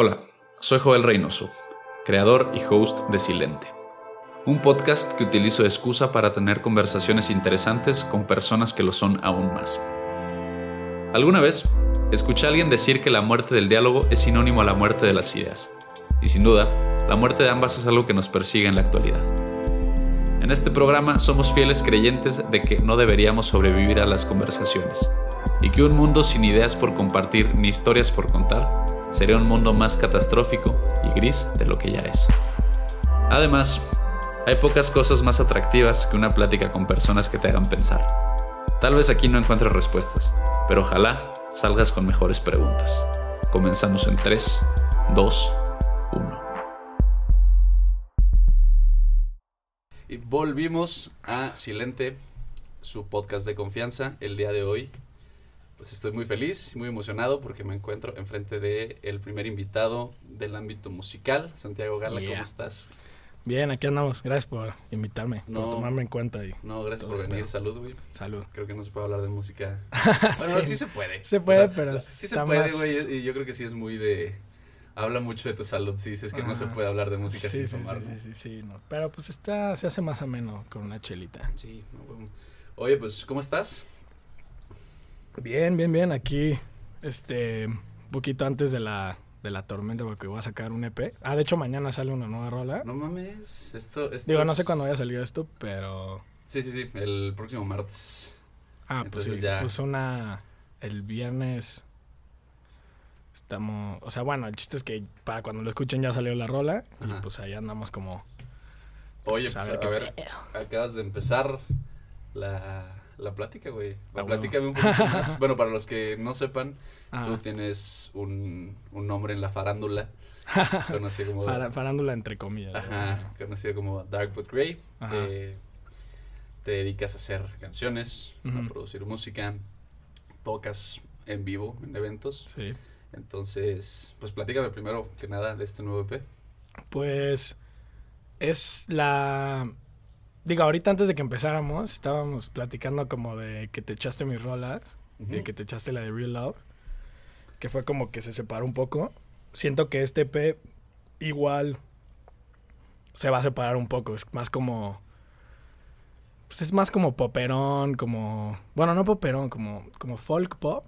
Hola, soy Joel Reynoso, creador y host de Silente, un podcast que utilizo de excusa para tener conversaciones interesantes con personas que lo son aún más. Alguna vez escuché a alguien decir que la muerte del diálogo es sinónimo a la muerte de las ideas, y sin duda, la muerte de ambas es algo que nos persigue en la actualidad. En este programa somos fieles creyentes de que no deberíamos sobrevivir a las conversaciones, y que un mundo sin ideas por compartir ni historias por contar sería un mundo más catastrófico y gris de lo que ya es. Además, hay pocas cosas más atractivas que una plática con personas que te hagan pensar. Tal vez aquí no encuentres respuestas, pero ojalá salgas con mejores preguntas. Comenzamos en 3, 2, 1. Y volvimos a Silente, su podcast de confianza, el día de hoy pues estoy muy feliz, muy emocionado porque me encuentro enfrente de el primer invitado del ámbito musical, Santiago Gala, ¿cómo estás? Bien, aquí andamos. Gracias por invitarme, por tomarme en cuenta. Y no, gracias por venir. Salud, güey. Salud. Creo que no se puede hablar de música. bueno, sí, se puede. Se puede, pero sí se puede, güey. Y yo creo que sí es muy de habla mucho de tu salud si dices que no se puede hablar de música sin tomar. Sí, sí, sí, no. Pero pues está, se hace más ameno con una chelita. Sí, bueno. Oye, pues, ¿cómo estás? Bien, bien, bien. Aquí, este, un poquito antes de la, de la tormenta porque voy a sacar un EP. Ah, de hecho mañana sale una nueva rola. No mames, esto, esto Digo, no sé cuándo vaya a salir esto, pero... Sí, sí, sí, el próximo martes. Ah, pues sí, ya... pues una... El viernes... Estamos... O sea, bueno, el chiste es que para cuando lo escuchen ya salió la rola. Y pues ahí andamos como... Oye, pues, a ver, acabas de empezar la la plática, güey. La plática un poquito más. bueno, para los que no sepan, tú tienes un, un nombre en la farándula. conocido como... farándula entre comillas. Ajá, conocido como Dark But Grey. te dedicas a hacer canciones, a producir música, tocas en vivo en eventos. Sí. Entonces, pues platícame primero que nada de este nuevo EP. Pues es la Digo, ahorita antes de que empezáramos, estábamos platicando como de que te echaste mis rolas, y que te echaste la de Real Love, que fue como que se separó un poco. Siento que este P igual se va a separar un poco, es más como pues es más como poperón, como bueno, no poperón, como como folk pop.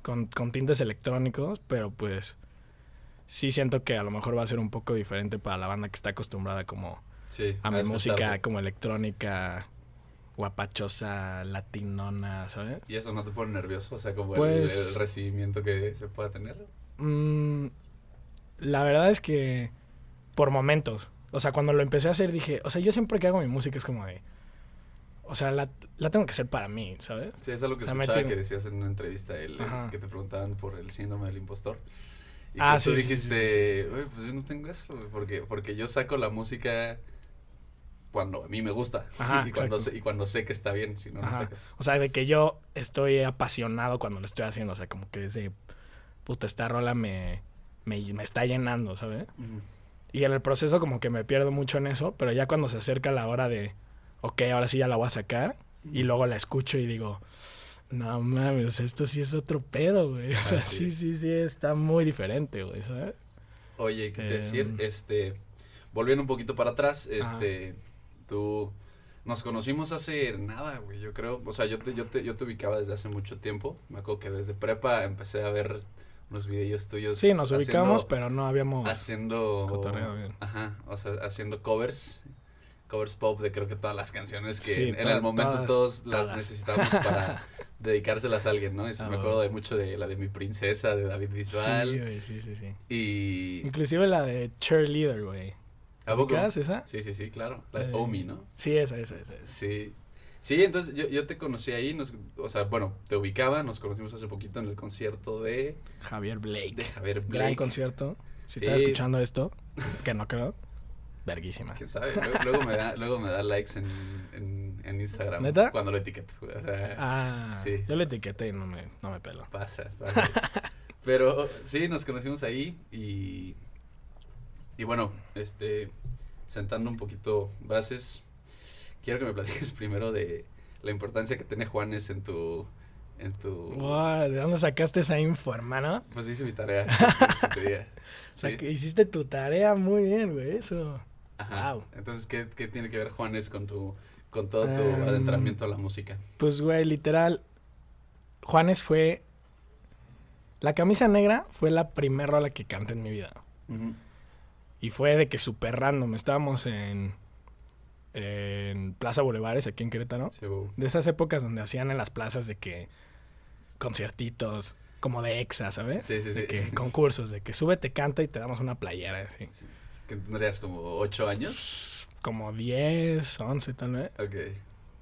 con, con tintes electrónicos, pero pues sí siento que a lo mejor va a ser un poco diferente para la banda que está acostumbrada como a mi música como electrónica guapachosa, latinona, ¿sabes? ¿Y eso no te pone nervioso? O sea, como el, pues recibimiento que se pueda tener. Mm, la verdad es que por momentos. O sea, cuando lo empecé a hacer dije, o sea, yo siempre que hago mi música es como de... O sea, la, tengo que hacer para mí, ¿sabes? Sí, es algo que escuchaba que decías en una entrevista, el, que te preguntaban por el síndrome del impostor. Y ah, que tú dijiste, pues yo no tengo eso, porque, porque yo saco la música cuando a mí me gusta y, cuando sé, y cuando sé que está bien, si no, no sacas. O sea, de que yo estoy apasionado cuando lo estoy haciendo, o sea, como que ese, puta, esta rola me, me, está llenando, ¿sabes? Y en el proceso como que me pierdo mucho en eso, pero ya cuando se acerca la hora de, ok, ahora sí ya la voy a sacar, y luego la escucho y digo, no mames, esto sí es otro pedo, güey. O sea, sí, sí, sí, está muy diferente, güey, ¿sabes? Oye, ¿qué decir? Em. Este, volviendo un poquito para atrás, este... Tú nos conocimos hace nada, güey, yo creo. O sea, yo te, yo te, yo te ubicaba desde hace mucho tiempo. Me acuerdo que desde prepa empecé a ver unos videos tuyos. Sí, nos ubicamos, pero no habíamos haciendo bien. Ajá, o sea, haciendo covers, covers pop de creo que todas las canciones que en, el momento todos las necesitamos para dedicárselas a alguien, ¿no? Y me ah, acuerdo de mucho de la de mi princesa de David Bisbal. Sí, güey, sí, sí, sí. Y inclusive la de Cheerleader, güey. ¿A poco? esa? Sí, sí, sí, claro. La eh, Omi, ¿no? Sí, esa, esa, esa. Sí. Sí, entonces yo, yo te conocí ahí, nos, o sea, bueno, te ubicaba, nos conocimos hace poquito en el concierto de... Javier Blake. De Javier Blake. Gran concierto. Si estás escuchando esto, que no creo, verguísima. ¿Quién sabe? Luego, me, da, luego me da likes en, en, en Instagram. ¿Neta? Cuando lo etiqueto. O sea, ah, sí. Yo lo etiqueté y no me, no me pelo. Pasa, pasa. Pero sí, nos conocimos ahí y... Y bueno, este sentando un poquito bases, quiero que me platiques primero de la importancia que tiene Juanes en tu, en tu... Wow, ¿De dónde sacaste esa info, hermano? Pues hice mi tarea. O sea, que hiciste tu tarea muy bien, güey, eso. Ajá. Wow. Entonces, ¿qué, ¿qué, tiene que ver Juanes con tu con todo tu um, adentramiento a la música? Pues, güey, literal, Juanes fue... La camisa negra fue la primera rola que canté en mi vida. Y fue de que súper random. Estábamos en, en Plaza Boulevard, aquí en Querétaro. De esas épocas donde hacían en las plazas de que conciertitos, como de exa, ¿sabes? Sí, sí, sí. De que concursos, de que súbete, canta y te damos una playera. Así. ¿Que tendrías como 8 años? Como 10, 11 tal vez. Ok.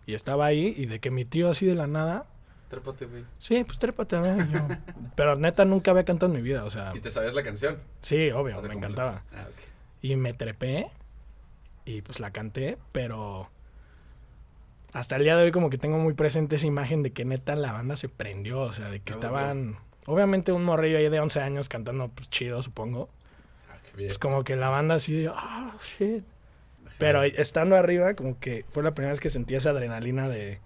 Y estaba ahí y de que mi tío así de la nada... Trépate, güey. Sí, pues trépate, güey. Pero neta nunca había cantado en mi vida, o sea... ¿Y te sabes la canción? Sí, obvio, me encantaba. Ah, ok. Y me trepé y pues la canté, pero hasta el día de hoy como que tengo muy presente esa imagen de que neta la banda se prendió, o sea, de que estaban, obviamente un morrillo ahí de 11 años cantando pues chido, supongo. Ah, qué bien. Pues como que la banda así de, ah, shit. Pero estando arriba, como que fue la primera vez que sentí esa adrenalina de,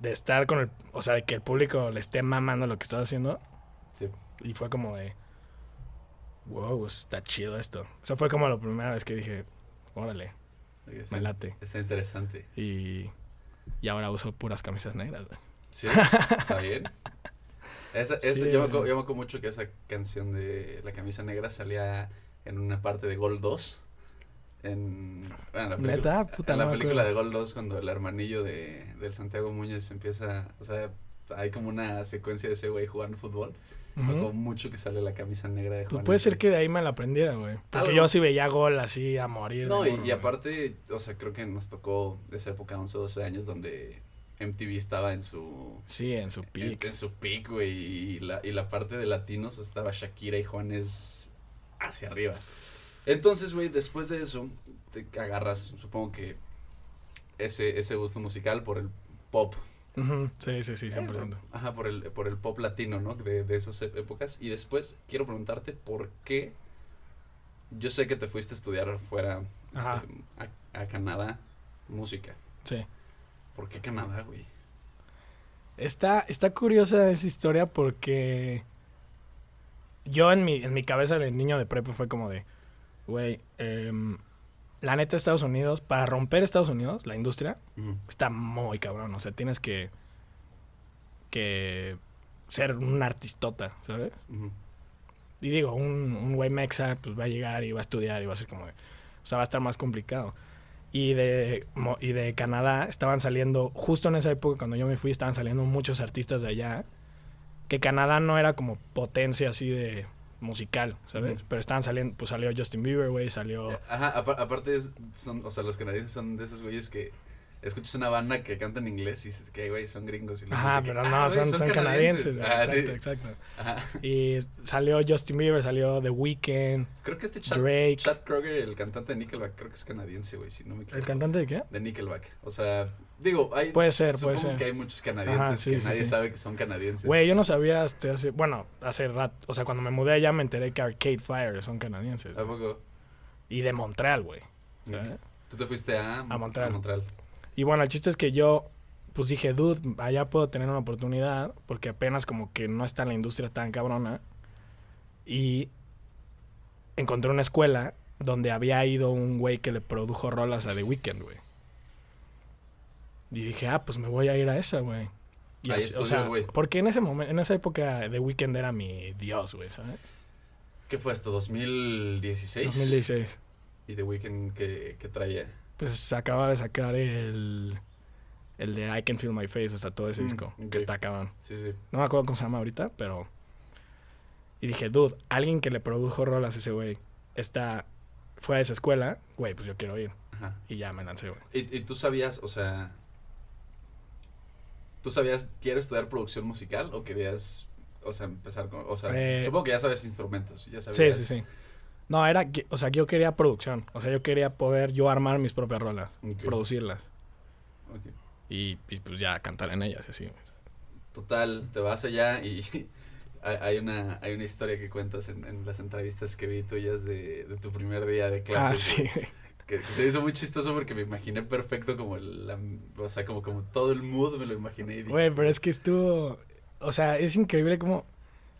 de estar con el, o sea, de que el público le esté mamando lo que estás haciendo. Sí. Y fue como de, wow, está chido esto. O sea, fue como la primera vez que dije, órale, está, me late. Está interesante. Y, y ahora uso puras camisas negras, güey. Sí, está bien. Esa, esa, Sí, yo, me acuerdo, yo me acuerdo mucho que esa canción de La camisa negra salía en una parte de Gol 2. En, bueno, en la película, ¿Neta? Puta, en la película de. Gol 2 cuando el hermanillo de, del Santiago Muñoz empieza, o sea, hay como una secuencia de ese güey jugando fútbol. Acuerdo mucho que sale la camisa negra de Pues Juan. puede ser que de ahí me la aprendiera, güey. Porque Algo. yo sí veía gol así a morir. No, y, aparte, o sea, creo que nos tocó esa época, 11 o 12 años, donde MTV estaba en su Sí, en su En, pick. en su pick, güey. Y la, y la parte de latinos estaba Shakira y Juanes hacia arriba. Entonces, güey, después de eso, te agarras, supongo que ese, ese gusto musical por el pop. Ujú, Sí, sí, sí, Eh, 100%. Ajá, por el, por el pop latino, ¿no? De, de esas ép- épocas. Y después, quiero preguntarte por qué. Yo sé que te fuiste a estudiar fuera Ajá. este, a, a Canadá música. Sí. ¿Por qué Canadá, güey? Está, está curiosa esa historia porque yo en mi, en mi cabeza de niño de prepa fue como de, güey, em, la neta Estados Unidos, para romper Estados Unidos, la industria, está muy cabrón. O sea, tienes que, que ser un artistota, ¿sabes? Y digo, un, un güey mexa pues va a llegar y va a estudiar y va a ser como... O sea, va a estar más complicado. Y de, y de Canadá estaban saliendo, justo en esa época cuando yo me fui, estaban saliendo muchos artistas de allá. Que Canadá no era como potencia así de musical, ¿sabes? Pero estaban saliendo, pues salió Justin Bieber, güey, salió... Ajá, apa- aparte es- son, o sea, los canadienses son de esos güeyes que escuchas una banda que canta en inglés y dices que, güey, son gringos. Y Ajá, que, pero "Ah, no, son, son canadienses. güey. Ah, sí. exacto, exacto. Ajá. Y salió Justin Bieber, salió The Weeknd, Creo que este Chad, Drake. Chad Kroger, el cantante de Nickelback, creo que es canadiense, güey, si no me ¿El equivoco. cantante de qué? De Nickelback. O sea, digo, hay... Puede ser, puede ser. que hay muchos canadienses Ajá, sí, que sí, nadie sí. sabe que son canadienses. Güey, yo no sabía hasta hace, bueno, hace rato, o sea, cuando me mudé allá me enteré que Arcade Fire son canadienses. ¿A poco? Y de Montreal, güey. Tú te fuiste a... A Montreal. A Montreal. Y bueno, el chiste es que yo, pues dije, dude, allá puedo tener una oportunidad, porque apenas como que no está en la industria tan cabrona. Y encontré una escuela donde había ido un güey que le produjo rolas a The Weeknd, güey. Y dije, ah, pues me voy a ir a esa, güey. Y así, o sea, porque en ese momento, en esa época The Weeknd era mi dios, güey, ¿sabes? ¿Qué fue esto? ¿2016? 2016. ¿Y The Weeknd que, traía? Pues acaba de sacar el el de I Can Feel My Face, o sea, todo ese Mm, disco, que está cabrón. Sí, sí. No me acuerdo cómo se llama ahorita, pero... Y dije, dude, alguien que le produjo rolas a ese güey está... Fue a esa escuela, güey, pues yo quiero ir. Ajá. Y ya me lancé, güey. ¿Y, y tú sabías, o sea... ¿Tú sabías, quiero estudiar producción musical o querías, o sea, empezar con... O sea, Eh, supongo que ya sabes instrumentos, ya Sí, sabías... sí, sí. No, era... O sea, yo quería producción. O sea, yo quería poder yo armar mis propias rolas. Producirlas. Y, y, pues ya cantar en ellas y así. Total, te vas allá y hay, una, hay una historia que cuentas en, en las entrevistas que vi tuyas de, de tu primer día de Ah, clases. sí. Que se hizo muy chistoso porque me imaginé perfecto como el, la- o sea, como, como todo el mood me lo imaginé y dije, Güey, pero es que estuvo. O sea, es increíble como.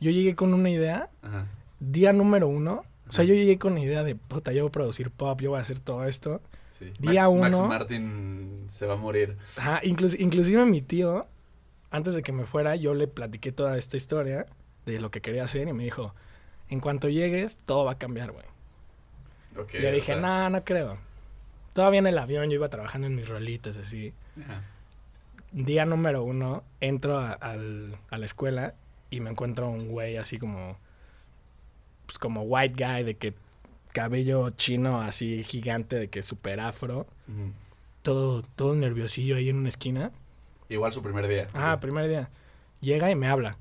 Yo llegué con una idea, ajá, día número uno. O sea, yo llegué con la idea de, puta, yo voy a producir pop, yo voy a hacer todo esto. sí. Día Max, Max uno. Martin se va a morir. Ajá, inclus- inclusive mi tío, antes de que me fuera, yo le platiqué toda esta historia de lo que quería hacer y me dijo, en cuanto llegues, todo va a cambiar, güey. Ok, y yo dije, sea, no, no creo. Todavía en el avión yo iba trabajando en mis rolitas así. ajá, Día número uno, entro a, al- a la escuela y me encuentro un güey así como, pues como white guy, de que cabello chino así gigante, de que super afro, ujú. todo, todo nerviosillo ahí en una esquina. Igual su primer día. Ajá, sí. primer día. Llega y me habla.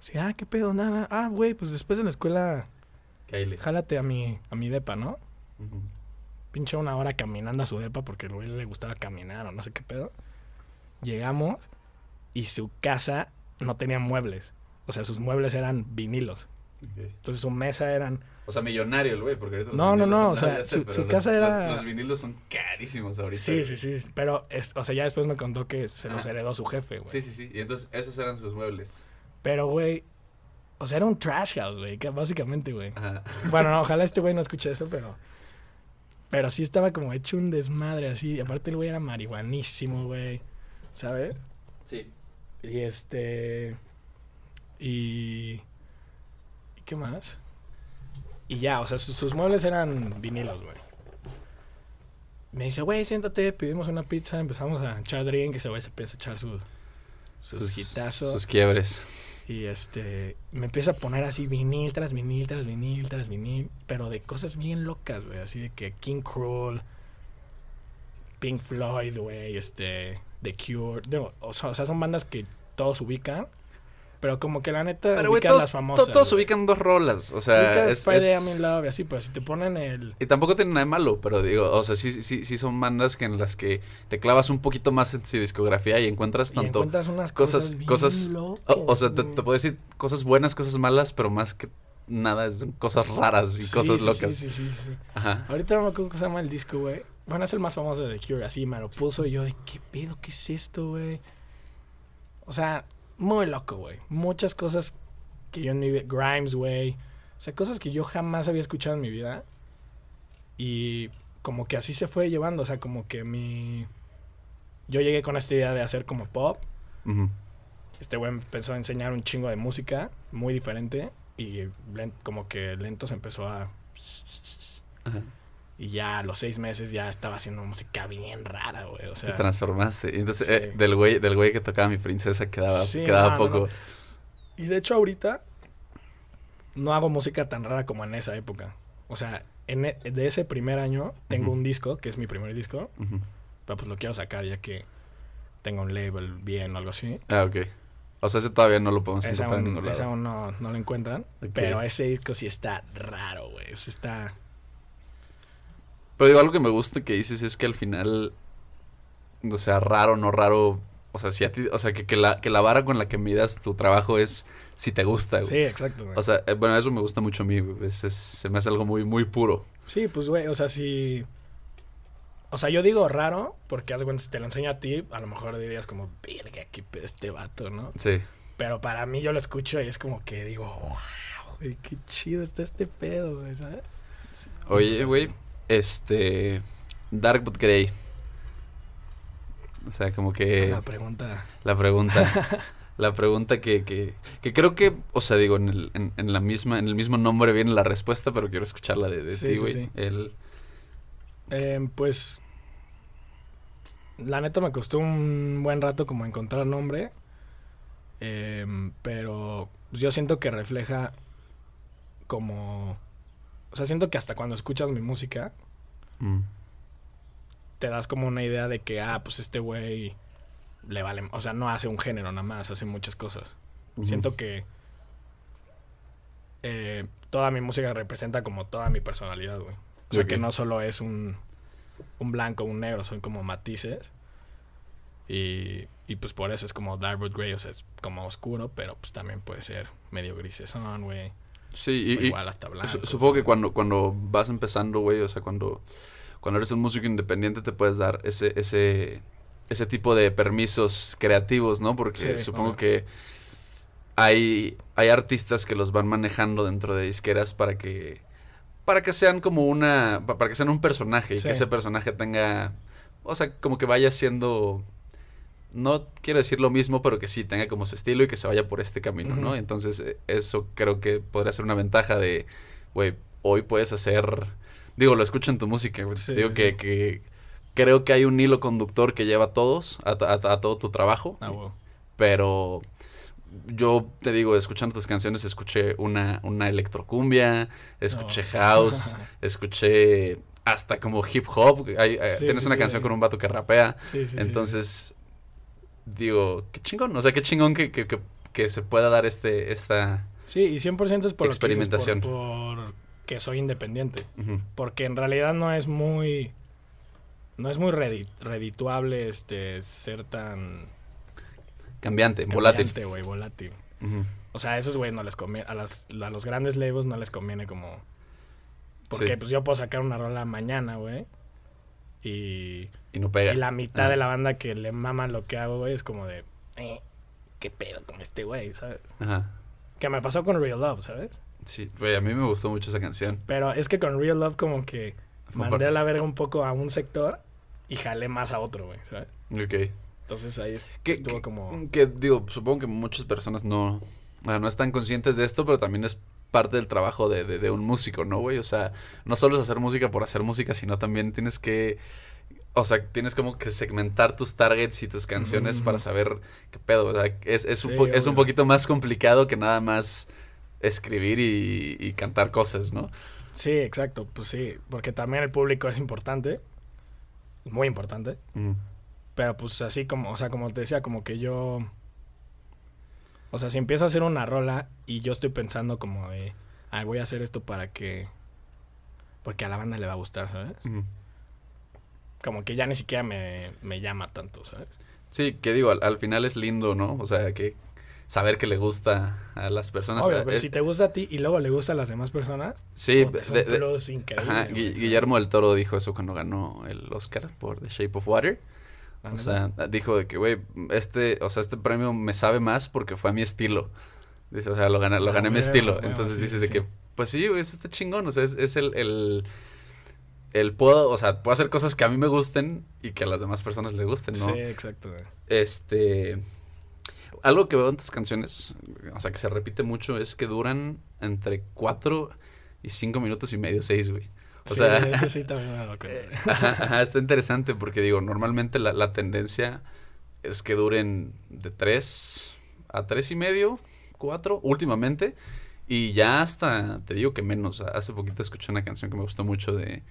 Sí, ah, qué pedo, nada, nada. Ah, güey, pues después de la escuela, Kyle. jálate a mi, a mi depa, ¿no? Ujú. Pinche una hora caminando a su depa porque al güey le gustaba caminar o no sé qué pedo. Llegamos y su casa no tenía muebles. O sea, sus muebles eran vinilos. Entonces su mesa eran... O sea, millonario el güey, porque ahorita los No, no, no, o sea, su- su los- casa era- Los, los vinilos son carísimos ahorita. Sí, sí, sí. Pero, es, o sea, ya después me contó que se los heredó su jefe, güey. Sí, sí, sí. Y entonces esos eran sus muebles. Pero, güey... O sea, era un trash house, güey, que básicamente, güey. Bueno, no, ojalá este güey no escuche eso, pero. Pero sí estaba como hecho un desmadre así. Aparte el güey era marihuanísimo, güey. ¿Sabes? Sí. Y este. Y. ¿Y qué más? Y ya, o sea, sus, sus muebles eran vinilos, güey. Me dice, güey, siéntate, pedimos una pizza, empezamos a echar drink, ese güey se empieza a echar sus, sus, hitazos. Sus quiebres. Y este, me empieza a poner así vinil tras vinil, tras vinil, tras vinil, pero de cosas bien locas, güey, así de que King Cruel, Pink Floyd, güey, este, The Cure, digo, o, sea, o sea, son bandas que todos ubican, pero como que la neta Pero, ubican todos, las famosas. to- todos ubican dos rolas. O sea, es, es- I'm in Love y así, pero si te ponen el... Y tampoco tiene nada de malo, pero digo, o sea, sí, sí, sí son bandas que en las que te clavas un poquito más en su discografía y encuentras y tanto... encuentras unas cosas- cosas, bien cosas- locas, O, o sea, te, te puedo decir cosas buenas, cosas malas, pero más que nada, son cosas raras y Sí, cosas sí, locas. Sí, sí, sí, sí. Ajá. Ahorita no me acuerdo cómo se llama el disco, güey. Bueno, es el más famoso de The Cure, así me lo puso y yo de qué pedo, qué es esto, güey. O sea, muy loco, güey. Muchas cosas que yo en mi vida. Grimes, güey. O sea, cosas que yo jamás había escuchado en mi vida. Y como que así se fue llevando. O sea, como que mi. Yo llegué con esta idea de hacer como pop. Este güey empezó a enseñar un chingo de música, muy diferente. Y como que lento se empezó a Ajá. Y ya a los seis meses ya estaba haciendo música bien rara, güey. O Te sea, transformaste. Y entonces, Sí. eh, del güey del güey que tocaba mi princesa quedaba, Sí, quedaba no, no, poco. no. y de hecho ahorita no hago música tan rara como en esa época. O sea, en e- de ese primer año tengo un disco, que es mi primer disco, pero pues lo quiero sacar ya que tenga un label bien o algo así. Ah, ok. O sea, ese todavía no lo podemos encontrar en ningún lado. esa aún no, no lo encuentran. Pero ese disco sí está raro, güey. Ese está... Pero digo, algo que me gusta que dices es que al final, o sea, raro, no raro, o sea, si a ti, o sea, que, que la, que la vara con la que midas tu trabajo es si te gusta, güey. Sí, exacto, güey. O sea, eh, bueno, eso me gusta mucho a mí, güey. Es- es- se me hace algo muy, muy puro. Sí, pues, güey, o sea, si... O sea, yo digo raro, porque haz de cuenta, si te lo enseño a ti, a lo mejor dirías como, verga, qué pedo este vato, ¿no? Sí. Pero para mí yo lo escucho y es como que digo, wow, güey, qué chido está este pedo, güey, ¿sabes? Oye, güey, este, Dark but Grey. O sea, como que... La pregunta... La pregunta. la pregunta que, que, que creo que, o sea, digo, en el, en, en la misma, en el mismo nombre viene la respuesta, pero quiero escucharla de, de Sí, ti, sí, güey. sí. El, Eh, pues... La neta me costó un buen rato como encontrar nombre. Em, pero yo siento que refleja como... O sea, siento que hasta cuando escuchas mi música, mm, te das como una idea de que, ah, pues este güey le vale... O sea, no hace un género nada más, hace muchas cosas. Siento que eh, toda mi música representa como toda mi personalidad, güey. O sea, que no solo es un, un blanco, un negro, son como matices. Y, y pues por eso es como Darkwood Grey, o sea, es como oscuro, pero pues también puede ser medio grisesón, güey. Sí, o y, igual hasta blanco. su- supongo que cuando, cuando vas empezando, güey, o sea, cuando, cuando eres un músico independiente te puedes dar ese, ese, ese tipo de permisos creativos, ¿no? Porque Sí, supongo que hay, hay artistas que los van manejando dentro de disqueras para que para que sean como una pa- para que sean un personaje y Sí. que ese personaje tenga o sea como que vaya siendo no quiero decir lo mismo pero que sí tenga como su estilo y que se vaya por este camino no entonces eh, eso creo que podría ser una ventaja de güey hoy puedes hacer digo lo escucho en tu música Sí, digo sí, que, creo que hay un hilo conductor que lleva a todos a, a- a todo tu trabajo Ah, pero yo te digo, escuchando tus canciones, escuché una, una electrocumbia, escuché Oh. house, escuché hasta como hip hop. Hay- eh, Sí, tienes una canción con un vato que rapea. Sí, sí, sí. Entonces, digo, qué chingón. O sea, qué chingón que, que, que, que se pueda dar este, esta... Sí, y 100% es por Experimentación. Lo que, por, por que soy independiente. Porque en realidad no es muy. No es muy redi- redituable este ser tan. Cambiante, volátil. O sea, a esos güey no les conviene. A, las, a los grandes labels no les conviene como. Porque Sí. pues yo puedo sacar una rola mañana, güey. Y, Y no pega. y la mitad Ajá. de la banda que le mama lo que hago, güey, es como de. Eh, ¿Qué pedo con este güey, sabes? Ajá. Que me pasó con Real Love, ¿sabes? Sí, güey, a mí me gustó mucho esa canción. Pero es que con Real Love como que mandé a la verga un poco a un sector y jalé más a otro, güey, ¿sabes? Ok. Entonces ahí Que, estuvo que- como... que, digo, supongo que muchas personas no, bueno, no están conscientes de esto, pero también es parte del trabajo de, de, de un músico, ¿no, güey? O sea, no solo es hacer música por hacer música, sino también tienes que, o sea, tienes como que segmentar tus targets y tus canciones para saber qué pedo, o sea, es, es, un, po- es un poquito más complicado que nada más escribir y, y cantar cosas, ¿no? Sí, exacto, pues sí, porque también el público es importante, muy importante, Mm, pero pues así como, o sea, como te decía, como que yo... O sea, si empiezo a hacer una rola y yo estoy pensando como de, ay, voy a hacer esto para que... Porque a la banda le va a gustar, ¿sabes? mm. Como que ya ni siquiera me, me llama tanto, ¿sabes? Sí, que digo, al, al final es lindo, ¿no? O sea, que saber que le gusta a las personas. Obvio, pero es- si te gusta a ti y luego le gusta a las demás personas, sí, es un. Guillermo del Toro dijo eso cuando ganó el Oscar por The Shape of Water. O sea, dijo de que, güey, este, o sea, este premio me sabe más porque fue a mi estilo. Dice, o sea, lo gané, lo Ah, gané a mi estilo. Entonces dices de que, pues sí, güey, está chingón. O sea, es, es el, el, el puedo, o sea, puedo hacer cosas que a mí me gusten y que a las demás personas les gusten, ¿no? Sí, exacto. güey. Este. Algo que veo en tus canciones, o sea, que se repite mucho, es que duran entre 4 y 5 minutos y medio, 6, güey. O sí, sea, ese sí también me lo ajá, está interesante porque digo, normalmente la, la tendencia es que duren de 3 a 3 y medio, 4, últimamente. Y ya hasta, te digo que menos. Hace poquito escuché una canción que me gustó mucho de,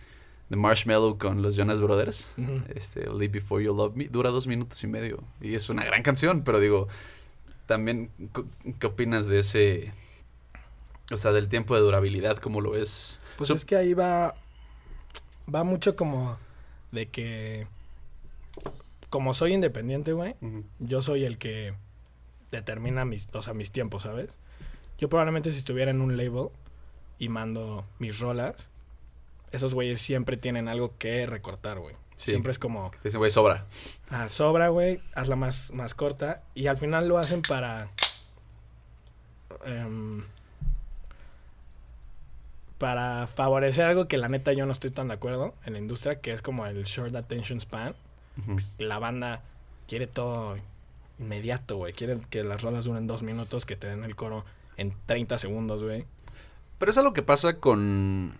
de Marshmallow con los Jonas Brothers. Ujú. Este, Live Before You Love Me, dura dos minutos y medio. Y es una gran canción, pero digo, también, ¿qué opinas de ese, o sea, del tiempo de durabilidad, cómo lo ves? Pues es que ahí va. Va mucho como de que. Como soy independiente, güey, yo soy el que determina mis, o sea, mis tiempos, ¿sabes? Yo probablemente si estuviera en un label y mando mis rolas, esos güeyes siempre tienen algo que recortar, güey. Sí. Siempre es como, Te dicen, güey, sobra. ah, sobra, güey, hazla más, más corta. Y al final lo hacen para... em, para favorecer algo que la neta yo no estoy tan de acuerdo en la industria, que es como el short attention span. Ujú. La banda quiere todo inmediato, güey. Quieren que las rolas duren dos minutos, que te den el coro en 30 segundos, güey. Pero es algo que pasa con,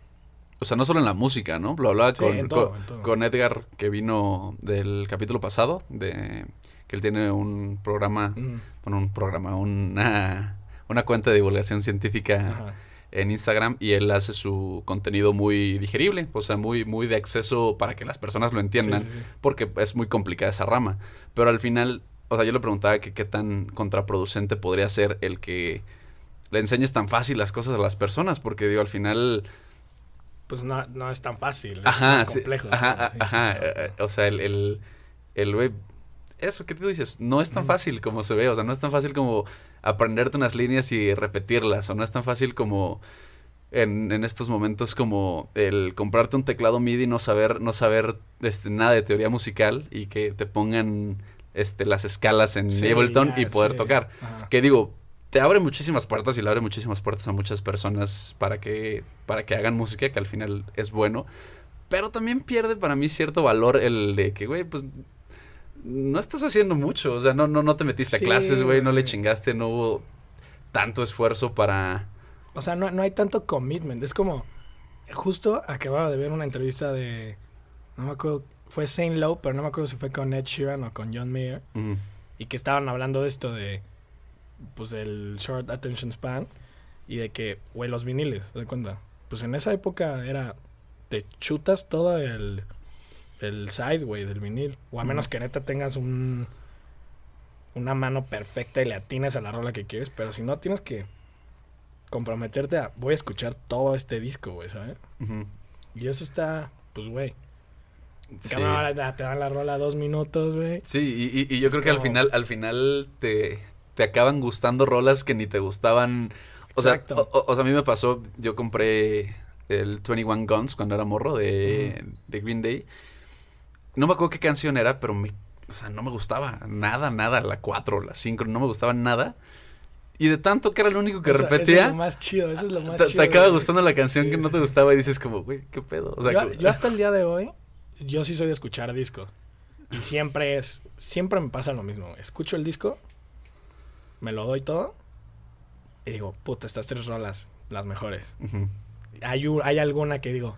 o sea, no solo en la música, ¿no? Lo hablaba Sí, con, todo, con Edgar, que vino del capítulo pasado, de que él tiene un programa, Mm, bueno, un programa, una, una cuenta de divulgación científica ajá. En Instagram y él hace su contenido muy digerible, o sea, muy, muy de acceso para que las personas lo entiendan, Sí, sí, sí. porque es muy complicada esa rama. Pero al final, o sea, yo le preguntaba que qué tan contraproducente podría ser el que le enseñes tan fácil las cosas a las personas, porque digo, al final... Pues no, no es tan fácil. es Ajá, complejo. ajá, ajá, eh, eh, o sea, el, el, el güey, eso que tú dices, no es tan fácil como se ve, o sea, no es tan fácil como aprenderte unas líneas y repetirlas, o no es tan fácil como, en, en, estos momentos como el comprarte un teclado MIDI, no saber, no saber este, nada de teoría musical y que te pongan este, las escalas en Ableton y poder tocar. Que digo, te abre muchísimas puertas y le abre muchísimas puertas a muchas personas para que, para que hagan música, que al final es bueno. Pero también pierde para mí cierto valor el de que, güey, pues no estás haciendo mucho. O sea, no, no, no te metiste a clases, güey, no le chingaste, no hubo tanto esfuerzo para o sea, no, no hay tanto commitment. Es como. Justo acababa de ver una entrevista de. No me acuerdo. Fue Saint Lowe, pero no me acuerdo si fue con Ed Sheeran o con John Mayer. Y que estaban hablando de esto de. Pues el short attention span. Y de que, güey, los viniles, ¿te cuenta? Pues en esa época era. Te chutas todo el. El side, güey, del vinil. O a menos que neta tengas un. Una mano perfecta y le atines a la rola que quieres. Pero si no, tienes que comprometerte a, voy a escuchar todo este disco, güey, ¿sabes? Y eso está, pues, güey. Sí. te dan la rola dos minutos, güey. Sí, y, yo creo que al final, al final te, te acaban gustando rolas que ni te gustaban. O sea, o, sea, a mí me pasó, yo compré el 21 Guns cuando era morro de, de Green Day. No me acuerdo qué canción era, pero me, o sea, no me gustaba nada, nada, la 4, la 5, no me gustaba nada. Y de tanto que era lo único que repetía. Eso es lo más chido, eso es lo más te, chido. Te acaba gustando la canción que no te gustaba y dices como, güey, qué pedo. O sea, yo, hasta el día de hoy, yo sí soy de escuchar discos. Y siempre es, siempre me pasa lo mismo. Escucho el disco, me lo doy todo y digo, puta, estas tres rolas, las mejores. hay, hay alguna que digo,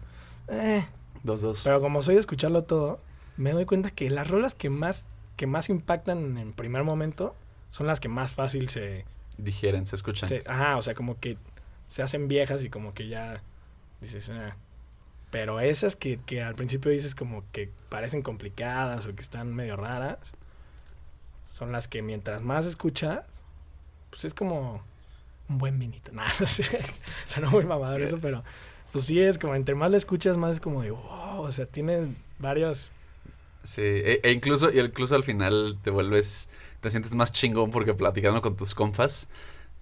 eh. Dos, dos. Pero como soy de escucharlo todo, me doy cuenta que las rolas que más, que más impactan en primer momento son las que más fácil se digieren, se escuchan. ajá, o sea, como que se hacen viejas y como que ya dices, ah". pero esas que, que al principio dices como que parecen complicadas o que están medio raras, son las que mientras más escuchas, pues es como un buen vinito. Nada, no sé, o sea, no muy mamador eso, pero pues sí es como entre más la escuchas, más es como de wow, o sea, tiene varios... Sí, e, e incluso, y incluso al final te vuelves te sientes más chingón porque platicando con tus compas.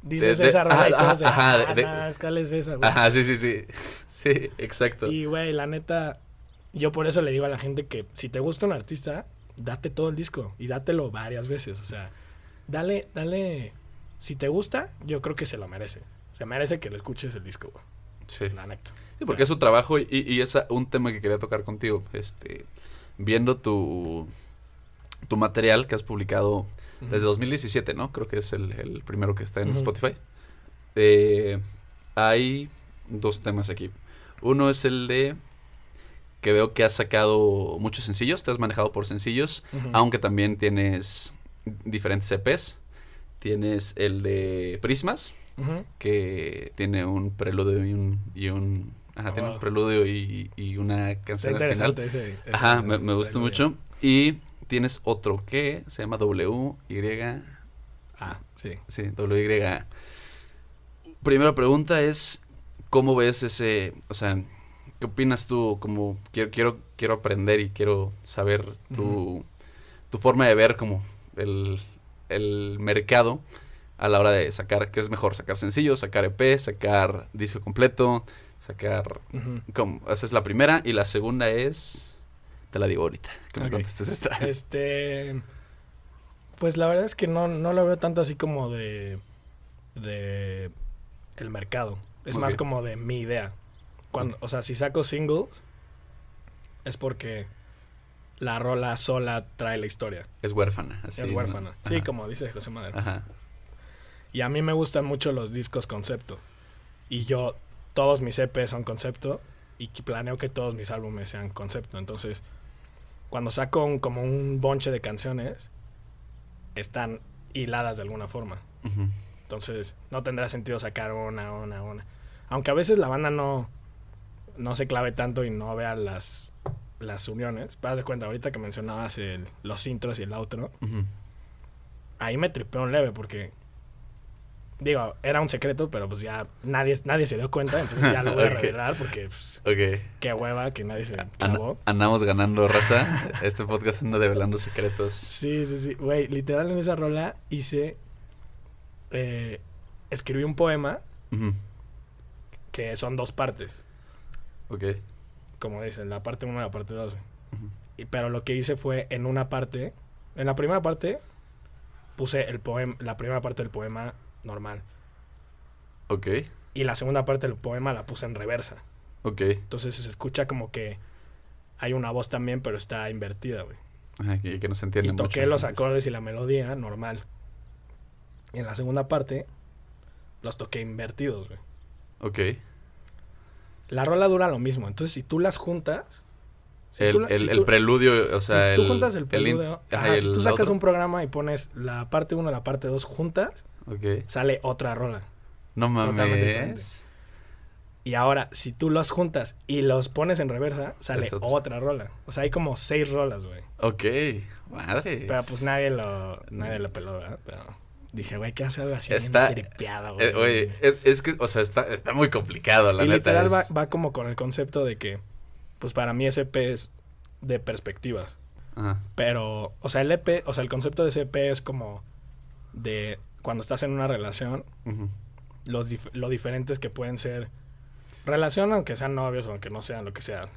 Dices esa rola y ajá, ajá, ah, es esa, güey. Ajá, sí, sí, sí. Sí, exacto. Y, güey, la neta, yo por eso le digo a la gente que si te gusta un artista, date todo el disco y dátelo varias veces. O sea, dale, dale. Si te gusta, yo creo que se lo merece. Se merece que le escuches el disco, güey. Sí. La neta. Sí, porque es su trabajo y, y es un tema que quería tocar contigo. Este, viendo tu, tu material que has publicado desde 2017, ¿no? Creo que es el, primero que está en Spotify. Eh, hay dos temas aquí. Uno es el de que veo que has sacado muchos sencillos, te has manejado por sencillos, aunque también tienes diferentes EPs. Tienes el de Prismas, que tiene un preludio y un... Y un ajá, tiene un preludio y, una canción al final. Ese, ajá, me, me gusta mucho. Y tienes otro que se llama W, Y. Ah, sí. Sí, W, Y. Primera pregunta es, ¿cómo ves ese, o sea, qué opinas tú? Como quiero, quiero, quiero aprender y quiero saber tu, tu forma de ver como el, el mercado a la hora de sacar, ¿qué es mejor? ¿Sacar sencillo, sacar EP, sacar disco completo, sacar... Esa es la primera. Y la segunda es... Te la digo ahorita, que me contestes esta. Este. Pues la verdad es que no, no lo veo tanto así como de. de. el mercado. Es más como de mi idea. Cuando, O sea, si saco singles, es porque la rola sola trae la historia. Es huérfana. Así, es huérfana. Sí, como dice José Madero. Ajá. Y a mí me gustan mucho los discos concepto. Y yo, todos mis EP son concepto. Y planeo que todos mis álbumes sean concepto. Entonces, cuando saco como un bonche de canciones, están hiladas de alguna forma. Entonces, no tendrá sentido sacar una, una, una. Aunque a veces la banda no, no se clave tanto y no vea las, las uniones. Vas de cuenta, ahorita que mencionabas el, los intros y el outro, ahí me tripeó un leve porque Digo, era un secreto, pero pues ya nadie, nadie se dio cuenta, entonces ya lo voy a revelar porque pues, qué hueva que nadie se clavó. andamos ganando raza, este podcast anda develando secretos. Sí, sí, sí. Güey, literal en esa rola hice, eh, escribí un poema que son dos partes, Ok. como dicen, la parte 1 y la parte 2. Ujú. Y, pero lo que hice fue en una parte, en la primera parte puse el poema, la primera parte del poema normal Ok. y la segunda parte del poema la puse en reversa. Ok. Entonces se escucha como que hay una voz también, pero está invertida, güey. Ajá, que, que no se entiende Y mucho. toqué los entonces. acordes y la melodía normal. Y en la segunda parte los toqué invertidos, güey. Ok. La rola dura lo mismo, entonces si tú las juntas, si el, tú la- el, si el tú- preludio, o sea, si tú el. juntas el preludio, ajá, si tú sacas otro. un programa y pones la parte 1 y la parte 2 juntas, Sale otra rola. No Totalmente diferente. mames. Y ahora, si tú los juntas y los pones en reversa, sale otra. otra rola. O sea, hay como seis rolas, güey. Ok. Madre. Pero pues nadie lo, nadie lo peló, ¿verdad? Pero dije, güey, quiero hacer algo así Está- tripeado, güey. Eh, oye, es, es que, o sea, está, está muy complicado, la y neta. literal va, es- va como con el concepto de que, pues para mí ese EP es de perspectivas. Ajá. Pero, o sea, el EP, o sea, el concepto de ese EP es como de cuando estás en una relación, los dif- lo diferentes que pueden ser relación, aunque sean novios o aunque no sean lo que sean.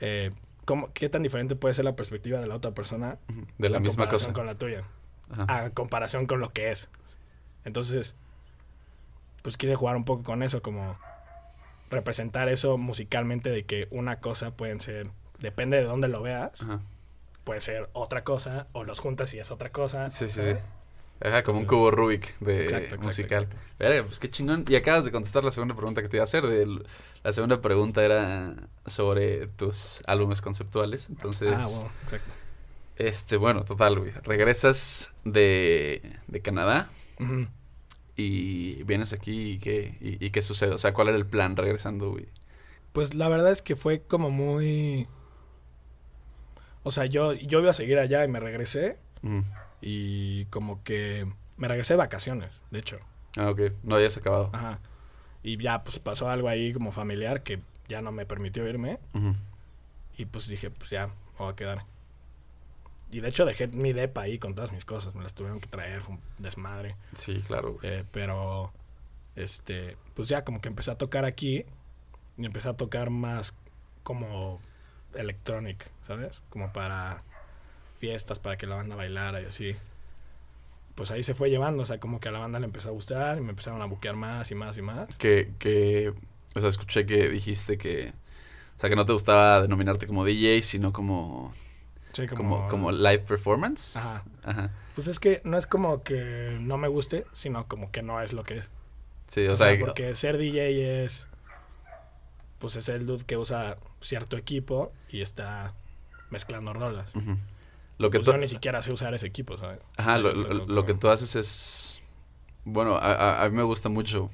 Eh, ¿cómo- ¿Qué tan diferente puede ser la perspectiva de la otra persona. De la en misma cosa. con la tuya? Ajá. A comparación con lo que es. Entonces, pues quise jugar un poco con eso, como representar eso musicalmente de que una cosa pueden ser, depende de dónde lo veas, Ajá. puede ser otra cosa, o los juntas y es otra cosa. Sí, sí, sí. Como un cubo Rubik de Exacto, exacto, musical. exacto. Verga, pues qué chingón. Y acabas de contestar la segunda pregunta que te iba a hacer. la segunda pregunta era sobre tus álbumes conceptuales. Entonces, Ah, bueno, exacto. este, bueno, total, güey. Regresas de, de Canadá y vienes aquí y qué, y, y qué sucede. O sea, ¿cuál era el plan regresando, güey? Pues la verdad es que fue como muy... O sea, yo, yo iba a seguir allá y me regresé. Y como que me regresé de vacaciones, de hecho. Ah, ok. No habías acabado. Ajá. Y ya pues pasó algo ahí como familiar que ya no me permitió irme y pues dije, pues ya, me voy a quedar. Y de hecho dejé mi depa ahí con todas mis cosas, me las tuvieron que traer, fue un desmadre. Sí, claro, güey. Eh, pero, este, pues ya como que empecé a tocar aquí y empecé a tocar más como electronic, ¿sabes? Como para fiestas, para que la banda bailara y así. Pues ahí se fue llevando, o sea, como que a la banda le empezó a gustar y me empezaron a buquear más y más y más. Que, que, o sea, escuché que dijiste que, o sea, que no te gustaba denominarte como DJ, sino como, Sí, como, como live performance. Ajá. Ajá. Pues es que no es como que no me guste, sino como que no es lo que es. Sí, o, O, sea, sea, porque ser DJ es. Pues es el dude que usa cierto equipo y está mezclando rolas. ujú. Lo que Pues tú, yo ni siquiera sé usar ese equipo, ¿sabes? ajá, lo, lo- toco lo que tú haces es, bueno, a, a- a mí me gusta mucho.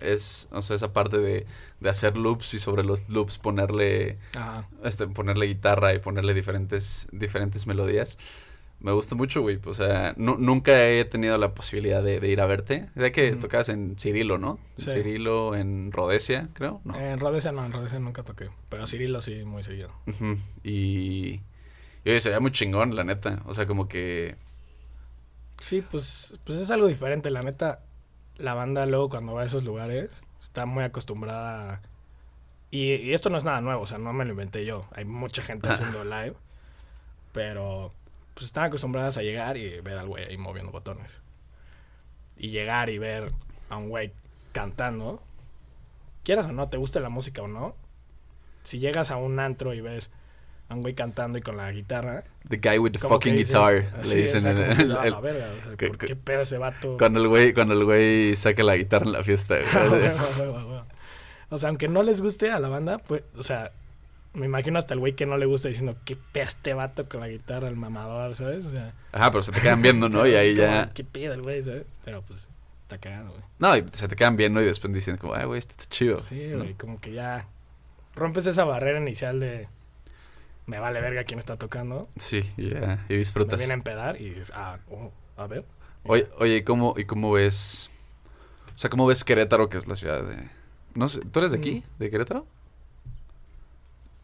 Es, o sea, esa parte de, de hacer loops y sobre los loops ponerle, Ajá. este, ponerle guitarra y ponerle diferentes, diferentes melodías. Me gusta mucho, güey. O sea, nu- nunca he tenido la posibilidad de, de ir a verte. Ya que Ujú. tocabas en Cirilo, ¿no? En Sí. Cirilo, en Rhodesia, creo. No. En Rhodesia no, en Rhodesia nunca toqué. Pero Cirilo sí, muy seguido. Ujú. Y, y se veía muy chingón, la neta. O sea, como que... Sí, pues, pues es algo diferente. La neta, la banda luego cuando va a esos lugares está muy acostumbrada. a- Y, y esto no es nada nuevo, o sea, no me lo inventé yo. Hay mucha gente haciendo live. Pero pues están acostumbradas a llegar y ver al güey ahí moviendo botones. Y llegar y ver a un güey cantando. Quieras o no, te guste la música o no. Si llegas a un antro y ves a un güey cantando y con la guitarra. The guy with the fucking dices, guitar. así, le dicen. o sea, en el- que, el- "Ah, el- la verga, o sea, que- ¿por que- qué pedo ese vato? cuando el güey, cuando el güey saca la guitarra en la fiesta. o sea, aunque no les guste a la banda, pues, o sea, me imagino hasta el güey que no le gusta diciendo, qué pedo este vato con la guitarra, el mamador, ¿sabes? O sea, Ajá, pero se te quedan viendo, ¿no? Y ahí ya... Qué pedo el güey, ¿sabes? Pero pues, está cagado, güey. No, y se te quedan viendo y después dicen como, ay, güey, esto está chido. Sí, ¿no? güey, como que ya rompes esa barrera inicial de, me vale verga quién está tocando. Sí, y ya, y Me disfrutas. viene a empedar y dices, ah, oh, a ver. Oye, oye, ¿y cómo, ¿y cómo ves? O sea, ¿cómo ves Querétaro, que es la ciudad de... No sé, ¿tú eres de aquí? ¿De Querétaro?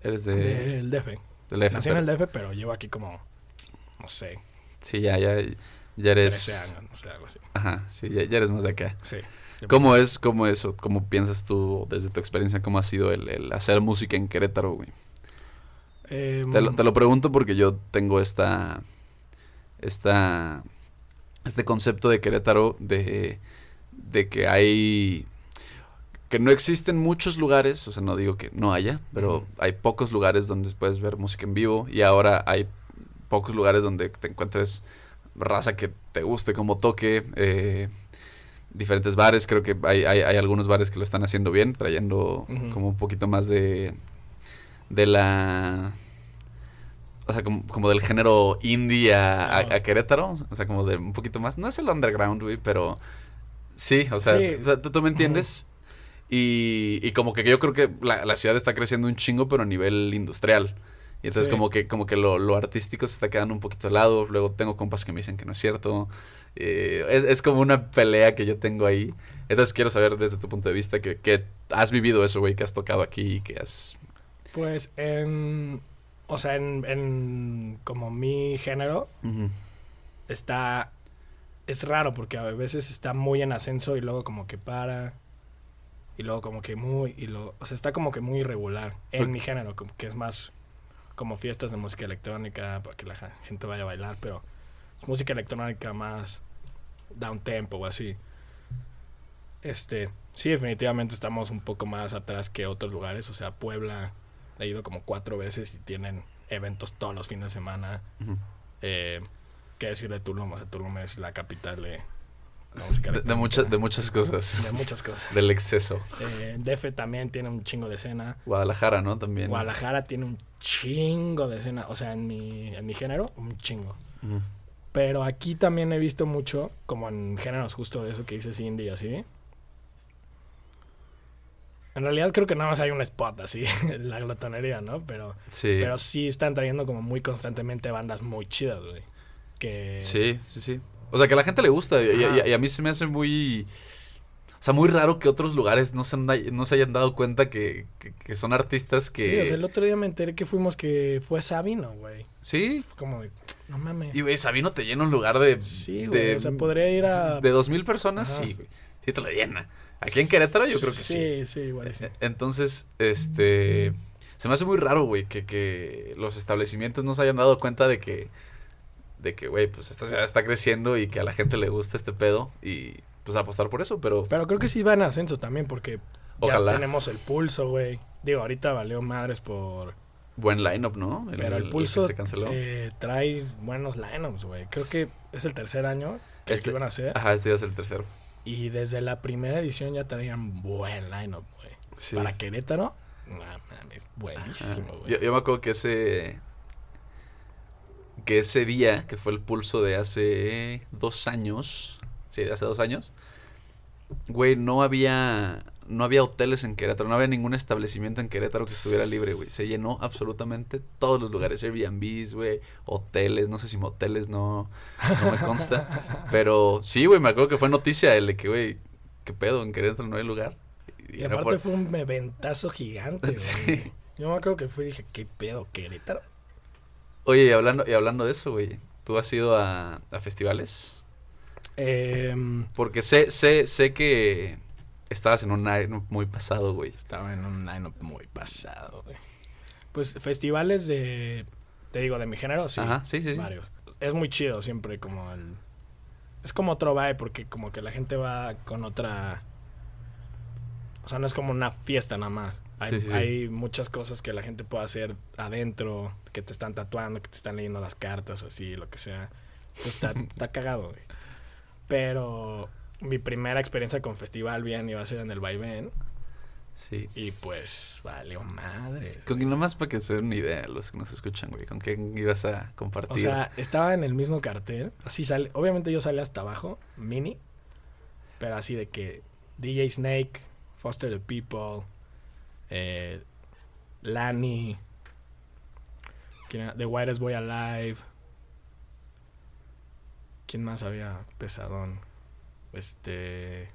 Eres de... Del DF. del F, Nací en el DF, pero llevo aquí como, no sé, Sí, ya, ya, ya eres... 13 años, no sé, algo así. Ajá, sí, ya, ya eres más de acá. Sí. ¿Cómo es, cómo eso, cómo piensas tú desde tu experiencia, cómo ha sido el, el hacer música en Querétaro, güey? Em, Te lo, te lo pregunto porque yo tengo esta, esta, este concepto de Querétaro de, de que hay, que no existen muchos lugares, o sea, no digo que no haya, pero hay pocos lugares donde puedes ver música en vivo y ahora hay pocos lugares donde te encuentres raza que te guste como toque, eh, diferentes bares, creo que hay, hay, hay algunos bares que lo están haciendo bien, trayendo como un poquito más de, de la... O sea, como, como del género indie a, a- Querétaro. O sea, como de un poquito más. No es el underground, güey, pero sí, o sea, Sí. ¿tú, me entiendes? Y, y como que yo creo que la, la ciudad está creciendo un chingo, pero a nivel industrial. Y entonces Sí. como que, como que lo, lo artístico se está quedando un poquito de lado. Luego tengo compas que me dicen que no es cierto. Eh, es, es como una pelea que yo tengo ahí. Entonces quiero saber desde tu punto de vista que, que has vivido eso, güey, que has tocado aquí, que has... Pues en. O sea, en, en como mi género está. Es raro porque a veces está muy en ascenso y luego como que para. Y luego como que muy. Y lo, o sea, está como que muy irregular en mi género, como que es más como fiestas de música electrónica para que la gente vaya a bailar, pero es música electrónica más down tempo o así. Este, sí, definitivamente estamos un poco más atrás que otros lugares. O sea, Puebla he ido como cuatro veces y tienen eventos todos los fines de semana. Eh, ¿Qué decir de Tulum? O sea, Tulum es la capital de la música De, de de muchas cosas. De muchas cosas. Del exceso. Eh, DF también tiene un chingo de escena. Guadalajara, ¿no? También. Guadalajara tiene un chingo de escena. O sea, en mi, en mi género, un chingo. Pero aquí también he visto mucho, como en géneros justo de eso que dices indie y así. En realidad creo que nada más hay un spot así, la glotonería, ¿no? Pero, Sí. pero sí están trayendo como muy constantemente bandas muy chidas, güey. Que... Sí, sí, sí. O sea, que a la gente le gusta. Y, y- Ajá. y a mí se me hace muy. O sea, muy raro que otros lugares no se, han no se hayan dado cuenta que, que- que son artistas Sí, que. o sea, el otro día me enteré que fuimos que fue Sabino, güey. Sí. Fue como no mames. Y, güey, Sabino te llena un lugar de. Sí, güey, de- o sea, podría ir a- De dos mil personas, Ajá. sí, güey. Sí te lo llena. Aquí en Querétaro yo creo que sí. Sí, sí, igual sí. E- Entonces, este. Se me hace muy raro, güey, que, que los establecimientos no se hayan dado cuenta de que. De que, güey, pues esta ciudad está creciendo y que a la gente le gusta este pedo. Y pues apostar por eso, pero. Pero creo que sí va en ascenso también porque Ojalá. ya tenemos el pulso, güey. Digo, ahorita valió madres por... Buen lineup, ¿no? Pero el que pulso se canceló. eh, trae buenos lineups, güey. Creo que es el tercer año que, Este- que iban a hacer. Ajá, este ya es el tercero. Y desde la primera edición ya traían buen lineup, güey. Sí. Para Querétaro, no mames, buenísimo, güey. Yo, yo me acuerdo que ese. Que ese día, que fue el pulso de hace dos años. Sí, de hace dos años. Güey, no había. No había hoteles en Querétaro, no había ningún establecimiento en Querétaro que estuviera libre, güey. Se llenó absolutamente todos los lugares. Airbnbs, güey, hoteles, no sé si moteles, no, no me consta. Pero sí, güey, me acuerdo que fue noticia el de que, güey, ¿qué pedo? En Querétaro no hay lugar. Y aparte por- fue un eventazo gigante, güey. Sí. Yo me acuerdo que fui y dije, ¿qué pedo, Querétaro? Oye, y hablando, y hablando de eso, güey, ¿tú has ido a, a festivales? Em, Porque sé, sé, sé que estabas en un line muy pasado, güey. Estaba en un lineup muy pasado, güey. Pues festivales de, te digo, de mi género, sí. Ajá, sí, sí, sí. Varios. Es muy chido siempre como el... Es como otro vibe porque como que la gente va con otra... O sea, no es como una fiesta nada más. Hay, Sí, sí, sí. hay muchas cosas que la gente puede hacer adentro, que te están tatuando, que te están leyendo las cartas o así, lo que sea. Entonces, Está, está cagado, güey. Pero mi primera experiencia con festival bien iba a ser en el Vaivén. Sí. Y pues, valió madre. Con que nomás para que se den una idea los que nos escuchan, güey, con quién ibas a compartir. O sea, estaba en el mismo cartel. Así sale. Obviamente yo salí hasta abajo, mini. Pero así de que DJ Snake, Foster the People, eh, Lani. The Whitest Boy Alive. ¿Quién más había pesadón? Este.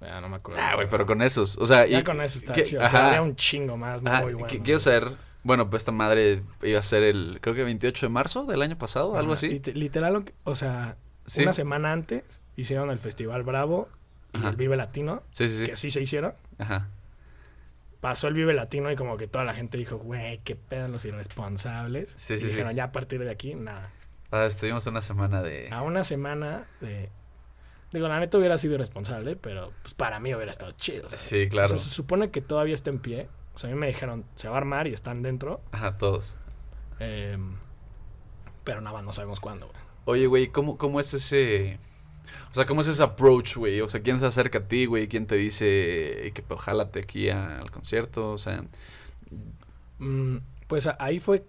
Ya no me acuerdo. ah, güey, pero con esos, o sea, Ya y, con eso está ¿qué- chido. ajá. pero Había un chingo más, muy bueno. quiero saber, bueno, pues esta madre iba a ser el, creo que 28 de marzo del año pasado, algo así. lit- Literal, que- o sea, Sí. una semana antes hicieron el Festival Bravo y Ajá. el Vive Latino, Sí, sí, sí. que sí se hicieron. Ajá. Pasó el Vive Latino y como que toda la gente dijo, güey, qué pedo los irresponsables. Sí, y sí, sí. dijeron, ya a partir de aquí, nada. Ah, estuvimos una semana de. A una semana de... Digo, la neta hubiera sido irresponsable, pero pues para mí hubiera estado chido. ¿sabes? Sí, O claro. sea, se supone que todavía está en pie. O sea, a mí me dijeron, se va a armar y están dentro. Ajá, todos. eh, pero nada más no sabemos cuándo, güey. Oye, güey, ¿cómo, ¿cómo es ese. O sea, ¿cómo es ese approach, güey? O sea, ¿quién se acerca a ti, güey? ¿Quién te dice que pues, jálate aquí a- al concierto? O sea. Mm, pues ahí fue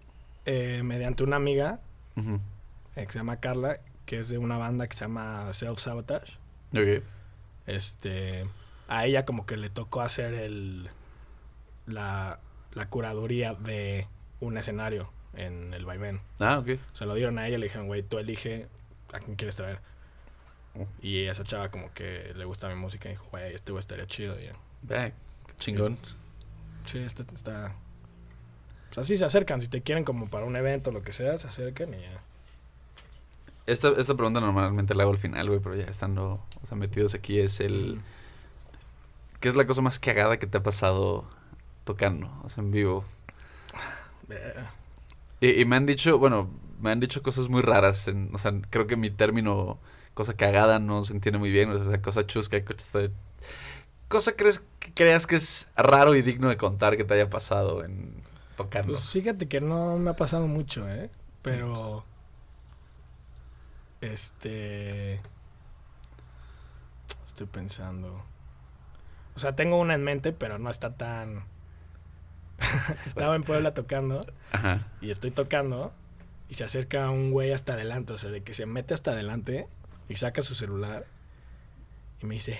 eh, mediante una amiga eh, que se llama Carla, que es de una banda que se llama Self Sabotage. Ok. Este, a ella como que le tocó hacer el la, la curaduría de un escenario en el vaivén. Ah, ok. Se lo dieron a ella, le dijeron, güey, tú elige a quién quieres traer. Oh. Y esa chava como que le gusta mi música y dijo, güey, este güey estaría chido. Y, chingón. sí, está, está... O sea, sí se acercan, si te quieren como para un evento o lo que sea, se acercan y ya. Esta, esta pregunta normalmente la hago al final, güey, pero ya estando o sea, metidos aquí es el... ¿Qué es la cosa más cagada que te ha pasado tocando, o sea, en vivo? Y, y me han dicho, bueno, me han dicho cosas muy raras. en- o sea, creo que mi término cosa cagada no se entiende muy bien. O sea, cosa chusca, cosa, cosa crees, que creas que es raro y digno de contar que te haya pasado en tocando. Pues fíjate que no me ha pasado mucho, ¿eh? Pero... Este... Estoy pensando. O sea, tengo una en mente, pero no está tan... Estaba en Puebla tocando Ajá. y estoy tocando y se acerca un güey hasta adelante, o sea, de que se mete hasta adelante y saca su celular y me dice...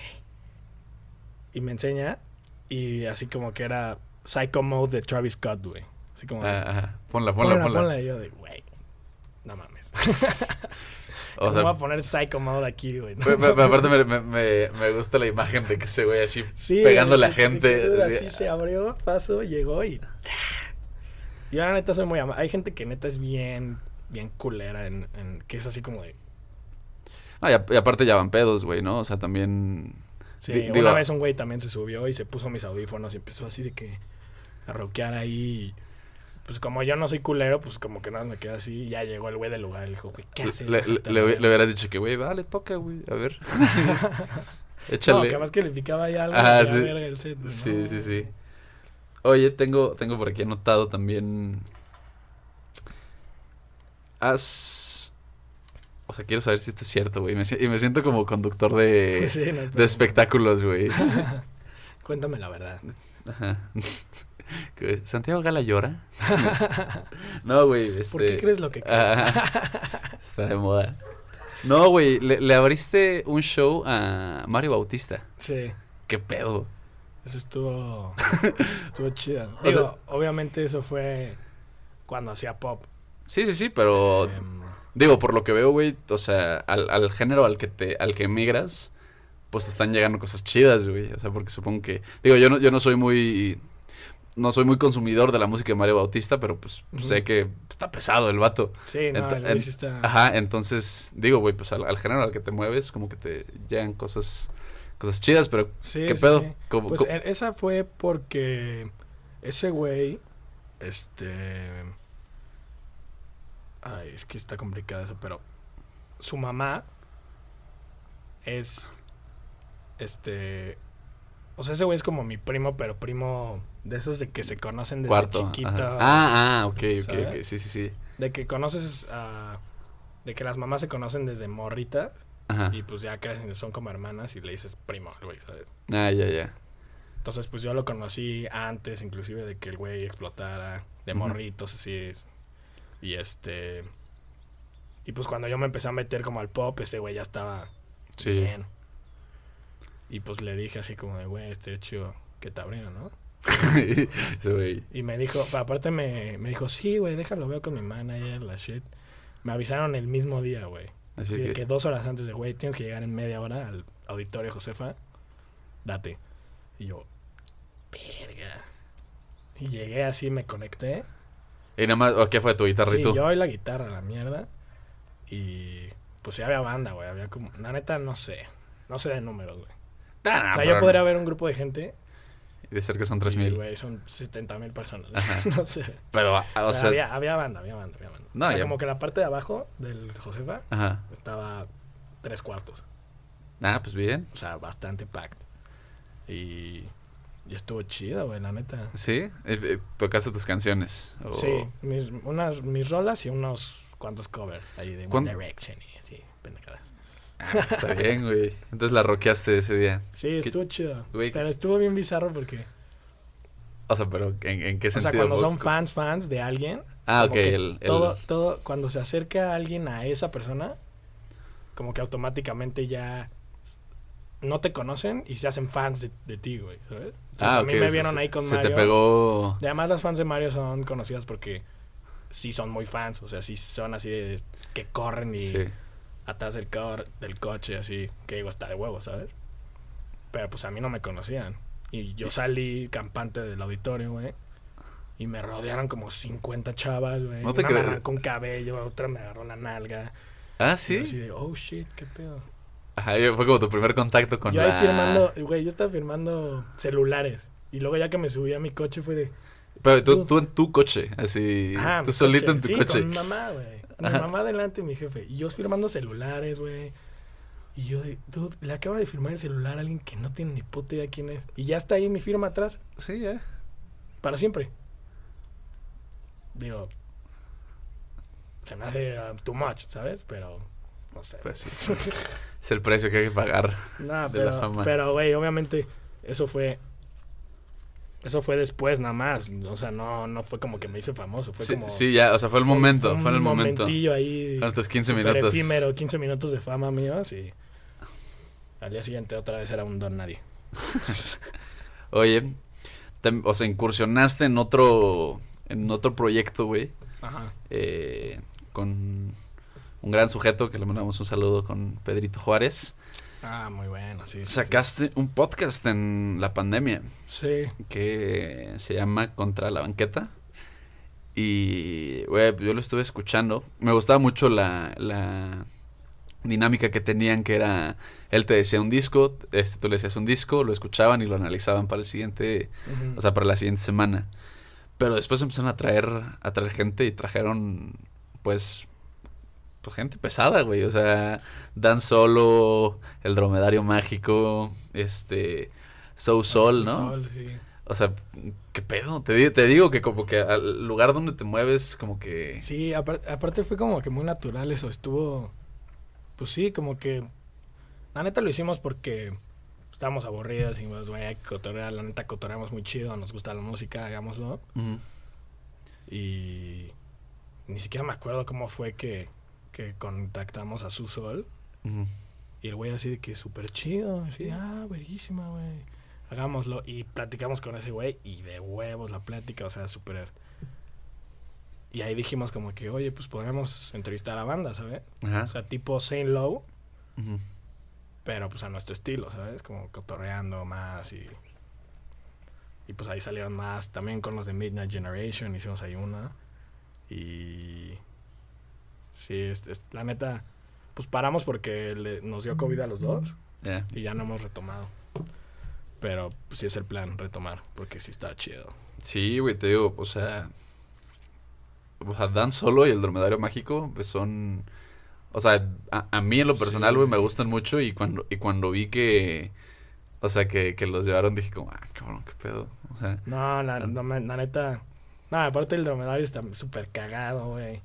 Y me enseña y así como que era Psycho Mode de Travis Scott, güey. Así como... de, Ah, ajá. Ponla, ponla, ponla, ponla. ponla. Y yo de, güey, no mames. O ¿Cómo sea, voy a poner Psycho Mode aquí, güey? No aparte me, me, me, gusta la imagen de que ese güey así Sí, pegándole a güey, gente. dude, así. Se abrió, pasó, llegó y... Yo la neta soy muy amable. Hay gente que neta es bien, bien culera en, en- que es así como de... No, y, a- y aparte ya van pedos, güey, ¿no? O sea, también... Sí, una digo- vez un güey también se subió y se puso mis audífonos y empezó así de que a rockear ahí. Pues como yo no soy culero, pues como que nada me quedé así. Y ya llegó el güey del lugar y le dijo, güey, ¿qué haces? Le, le, Bájate a le- la le verga". hubieras dicho que, güey, vale, toca, güey, a ver. No, Échale. que más que le picaba ya algo. Ah, sí. verga el set, güey, Sí, no. sí, sí. Oye, tengo, tengo por aquí anotado también. Has. O sea, quiero saber si esto es cierto, güey. Y me siento como conductor de, Sí, no de problema. espectáculos, güey. Cuéntame la verdad. Ajá. ¿Santiago Gala llora? no, güey, este. ¿Por qué crees lo que crees? Ah, está de moda. No, güey, le, le abriste un show a Mario Bautista. Sí, ¿Qué pedo? eso estuvo, estuvo chido. O obviamente eso fue cuando hacía pop. Sí, sí, sí, pero Em, digo, por lo que veo, güey, o sea, al, al género al que te al que emigras, pues te están llegando cosas chidas, güey. O sea, porque supongo que digo, yo no yo no soy muy no soy muy consumidor de la música de Mario Bautista, pero pues sé que está pesado el vato. sí, no, Ento- el está... Ajá, entonces digo, güey, pues al, al género al que te mueves, como que te llegan cosas cosas chidas, pero Sí, ¿qué sí, pedo? sí. ¿Cómo- Pues cómo- e- esa fue porque ese güey, este... Ay, es que está complicado eso, pero su mamá es, este... O sea, ese güey es como mi primo, pero primo de esos de que se conocen desde cuarto. chiquito. ajá. Ah, ah, ok, ok, ¿sabes? ok, sí, sí, sí. De que conoces a... De que las mamás se conocen desde morritas Ajá. y pues ya crecen, son como hermanas y le dices primo al güey, ¿sabes? Ah, ya, ya. Entonces, pues yo lo conocí antes, inclusive de que el güey explotara de morritos, así es. Y este. Y pues cuando yo me empecé a meter como al pop, ese güey ya estaba Sí. bien. Y pues le dije así como de, güey, este chido que te abrieron, ¿no? Güey. Y me dijo, aparte me, me dijo, sí, güey, déjalo, veo con mi manager, la shit. Me avisaron el mismo día, güey. Así Así que, que dos horas antes de, güey, tienes que llegar en media hora al auditorio Josefa. Date. Y yo, verga. Y llegué así, me conecté. Y nada más, ¿o qué fue tu guitarra y Sí, tú? yo y la guitarra, la mierda. Y pues sí había banda, güey. Había como, la neta, no sé. No sé de números, güey. Ah, no, o sea, yo podría ver un grupo de gente. De ser que son y, 3000. güey, son 70 mil personas. Ajá. no sé. Pero, o Pero sea. había, había banda, había banda, había banda. No, o sea, ya- como que la parte de abajo del Josefa Ajá. estaba tres cuartos. Ah, pues bien. O sea, bastante packed. Y, y estuvo chido, güey, la neta. Sí. Eh, eh, tocaste tus canciones. o- Sí, mis, unas, mis rolas y unos cuantos covers ahí de ¿Cuán- One Direction y así, pendejadas. Ah, está bien, güey. Entonces la rockeaste ese día. Sí, estuvo chido. güey, pero qué- estuvo bien bizarro porque... O sea, pero ¿en, en qué O sea, sentido? cuando son fans, fans de alguien... Ah, ok. El, el- Todo, todo, cuando se acerca alguien a esa persona, como que automáticamente ya no te conocen y se hacen fans de, de ti, güey, ¿sabes? Entonces, Ah, a ok. mí o me sea, vieron se- ahí con Se Mario. te pegó. Y además las fans de Mario son conocidas porque sí son muy fans, o sea, sí son así de que corren y Sí. Atrás del, cor- del coche, así, que digo, está de huevo, ¿sabes? Pero pues a mí no me conocían. Y yo salí campante del auditorio, güey. Y me rodearon como 50 chavas, güey. No te Una me arrancó un cabello, otra me agarró la nalga. Ah, Y sí. yo así de, oh shit, qué pedo. Ajá, y fue como tu primer contacto con yo la... ahí firmando, güey, yo estaba firmando celulares. Y luego ya que me subí a mi coche fue de, Pero tú, tú en tu coche, así. Ah, tú solito coche. en tu sí, coche. con mi mamá, güey. Mi Ajá. mamá delante y mi jefe. Y yo firmando celulares, güey. Y yo, de, dude, le acaba de firmar el celular a alguien que no tiene ni puta idea quién es. Y ya está ahí mi firma atrás, Sí, ya. para siempre. Digo, se me hace uh, too much, ¿sabes? Pero, no sé. Pues sí. es el precio que hay que pagar. No, de la pero, fama. pero, güey, obviamente, eso fue. Eso fue después nada más. O sea, no, no fue como que me hice famoso. Fue Sí, como. sí, ya, o sea, fue el momento, un fue el momento. momentillo ahí. Tus 15 Súper minutos. efímero, 15 minutos de fama míos y al día siguiente otra vez era un don nadie. Oye, te- o sea, incursionaste en otro, en otro proyecto, güey, Ajá. eh, con un gran sujeto que le mandamos un saludo con Pedrito Juárez. Ah, muy bueno, sí. sí, Sacaste un podcast en la pandemia Sí. que se llama Contra la Banqueta. Y, güey, yo lo estuve escuchando. Me gustaba mucho la, la dinámica que tenían, que era, él te decía un disco, este, tú le decías un disco, lo escuchaban y lo analizaban para el siguiente, o sea, para la siguiente semana. Pero después empezaron a traer, a traer gente y trajeron, pues, pues gente pesada, güey. O sea, Dan Solo, El Dromedario Mágico, este, So Sol, ¿no? Sol, sí. O sea, ¿qué pedo? Te, te digo que como que al lugar donde te mueves, como que... Sí, apar- aparte fue como que muy natural eso. Estuvo. Pues sí, como que. La neta lo hicimos porque estábamos aburridos y pues, güey, hay que cotorrear. La neta cotorreamos muy chido, nos gusta la música, hagámoslo. Y. Ni siquiera me acuerdo cómo fue que, que contactamos a Su Sol. Y el güey así de que súper chido, así, ah, verguísima, güey. Hagámoslo. Y platicamos con ese güey y de huevos la plática, o sea, súper... Y ahí dijimos como que, oye, pues podríamos entrevistar a banda, ¿sabes? Ajá. O sea, tipo Saint Low, pero pues a nuestro estilo, ¿sabes? Como cotorreando más y... Y pues ahí salieron más, también con los de Midnight Generation hicimos ahí una. Y... Sí, es, es- la neta, pues paramos porque le- nos dio COVID a los dos. Y ya no hemos retomado. Pero pues, sí es el plan, retomar, porque sí está chido. Sí, güey, te digo, o sea... O sea, Dan Solo y El Dromedario Mágico, pues son... O sea, a, a mí en lo personal, Sí. güey, me gustan mucho y cuando, y cuando vi que... O sea, que, que los llevaron, dije como, ah, cabrón, qué pedo. O sea, No, la, me- la neta. No, aparte el dromedario está súper cagado, güey.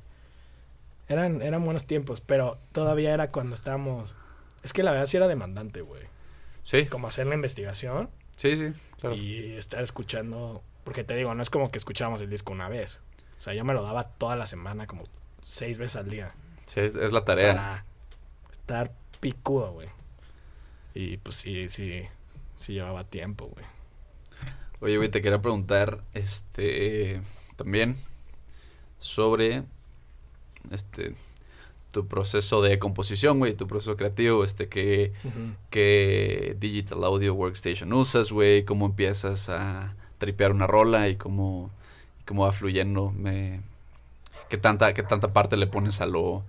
Eran, eran buenos tiempos, pero todavía era cuando estábamos. Es que la verdad sí era demandante, güey. sí, Como hacer la investigación sí, sí, claro. y estar escuchando. Porque te digo, no es como que escuchábamos el disco una vez. O sea, yo me lo daba toda la semana, como seis veces al día. Sí, es, es la tarea. para estar picudo, güey. Y pues sí, sí, sí llevaba tiempo, güey. Oye, güey, te quería preguntar, este, también sobre, este, tu proceso de composición, güey, tu proceso creativo, este, qué, qué Digital Audio Workstation usas, güey, cómo empiezas a tripear una rola y cómo, cómo va fluyendo, me, qué tanta, qué tanta parte le pones a lo,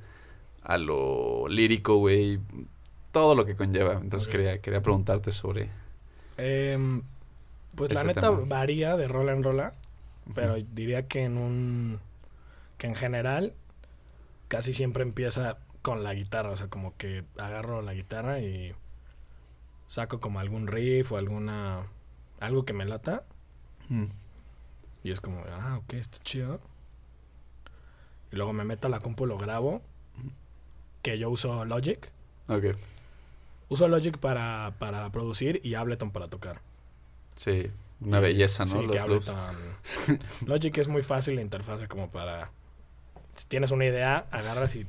a lo lírico, güey, todo lo que conlleva. Entonces quería, quería preguntarte sobre... Em, pues la neta varía de rola en rola, pero diría que en un... que en general casi siempre empieza con la guitarra, o sea, como que agarro la guitarra y saco como algún riff o alguna algo que me lata. Y es como, ah, ok, está chido. Y luego me meto a la compu, lo grabo. Que yo uso Logic. Ok. Uso Logic para, producir y Ableton para tocar. Sí, una belleza, ¿no? Los Ableton... Logic es muy fácil la interfaz como para... Si tienes una idea, agarras y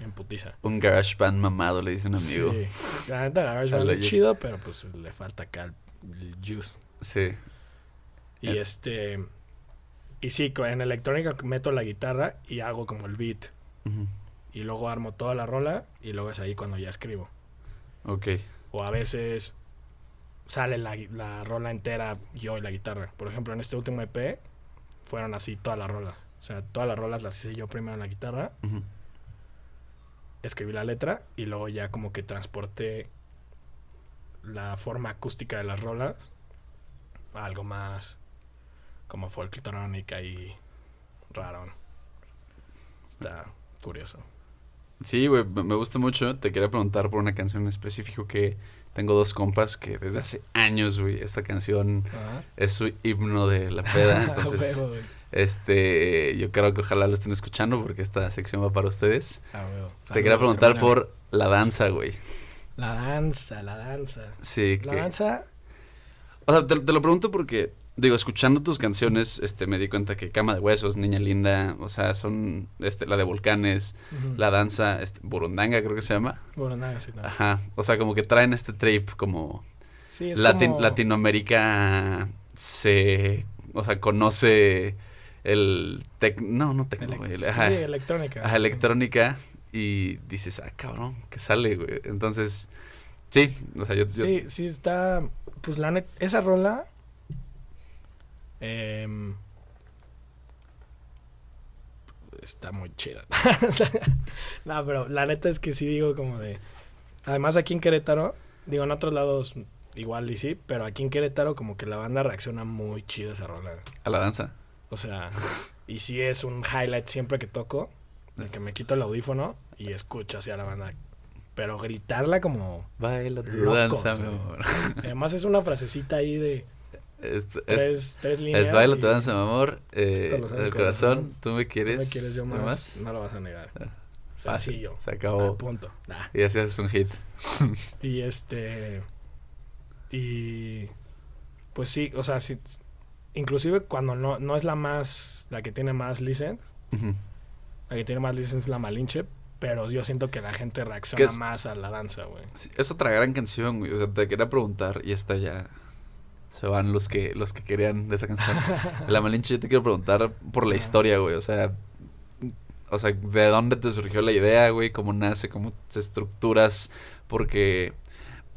emputiza. Un GarageBand mamado, le dice un amigo. Sí, la neta GarageBand es chido, pero pues le falta acá el juice. Sí. Y eh. este. Y sí, en electrónica meto la guitarra y hago como el beat. Y luego armo toda la rola y luego es ahí cuando ya escribo. Ok. O a veces sale la, la rola entera yo y la guitarra. Por ejemplo, en este último EP fueron así todas las rolas. O sea, todas las rolas las hice yo primero en la guitarra. Escribí la letra y luego ya como que transporté la forma acústica de las rolas a algo más como folklorónica y raro. Está curioso. Sí, güey, me gusta mucho. Te quería preguntar por una canción en específico que tengo dos compas que desde hace años, güey, esta canción es su himno de la peda. Entonces, este, yo creo que ojalá lo estén escuchando porque esta sección va para ustedes. Te quería preguntar por la danza, güey. La danza, la danza. Sí. La danza. O sea, te, lo pregunto porque, digo, escuchando tus canciones, este, me di cuenta que Cama de Huesos, Niña Linda, o sea, son, este, la de Volcanes, la danza, este, Burundanga creo que se llama. Burundanga, sí. Ajá, o sea, como que traen este trip como... Sí, es como... Latinoamérica se, o sea, conoce el tec... No, no tecno, Ajá. Sí, electrónica. Ajá, electrónica y dices, ah, cabrón, que sale, güey. Entonces, sí, o sea, yo... Sí, sí, está, pues la neta, esa rola... Em, está muy chida. no, pero la neta es que sí digo como de... Además aquí en Querétaro, digo en otros lados igual y sí, pero aquí en Querétaro como que la banda reacciona muy chido a esa rola. A la danza. O sea, y sí es un highlight siempre que toco. De que me quito el audífono y escucho hacia la banda. Pero gritarla como. Baila tu danza, mi amor. Además es una frasecita ahí de. Tres, tres, líneas. Es baila tu danza, mi amor. Eh, el corazón, tú me quieres. Tú me quieres yo más, No lo vas a negar. Ah, fácil. Se acabó. punto. Y así haces un hit. y este. Y. Pues sí, o sea, sí, inclusive cuando no, no es la más. La que tiene más listens. La que tiene más licencias es la Malinche, pero yo siento que la gente reacciona más a la danza, güey. es otra gran canción, güey. O sea, te quería preguntar, y esta ya se van los que, los que querían de esa canción. la Malinche, yo te quiero preguntar por la historia, güey. O sea, o sea, ¿de dónde te surgió la idea, güey? ¿Cómo nace? ¿Cómo se estructuras? Porque,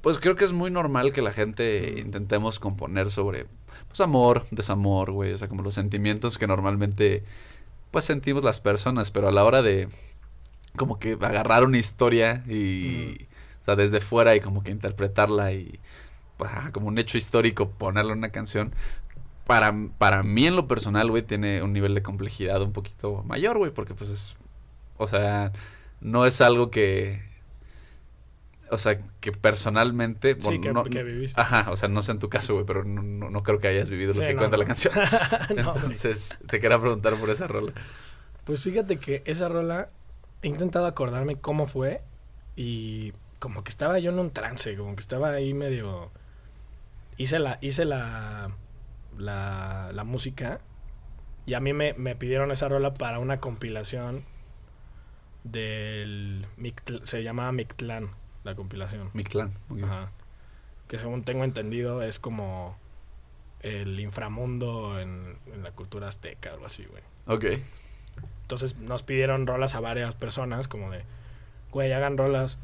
pues creo que es muy normal que la gente intentemos componer sobre, pues, amor, desamor, güey. O sea, como los sentimientos que normalmente pues sentimos las personas, pero a la hora de como que agarrar una historia y, o sea, desde fuera y como que interpretarla y como un hecho histórico ponerle una canción, para, para mí en lo personal, güey, tiene un nivel de complejidad un poquito mayor, güey, porque pues es, o sea, no es algo que o sea, que personalmente. Sí, que, no, viviste. Ajá, o sea, no sé en tu caso, güey, pero no, no, creo que hayas vivido lo que cuenta la canción. Entonces, te quería preguntar por esa rola. Pues fíjate que esa rola he intentado acordarme cómo fue y como que estaba yo en un trance, como que estaba ahí medio. Hice la, hice la, la, la música y a mí me, me pidieron esa rola para una compilación del. Se llamaba Mictlán la compilación. Mi clan. Ajá. Que según tengo entendido es como el inframundo en, la cultura azteca o algo así, güey. Ok. Entonces nos pidieron rolas a varias personas como de, güey, hagan rolas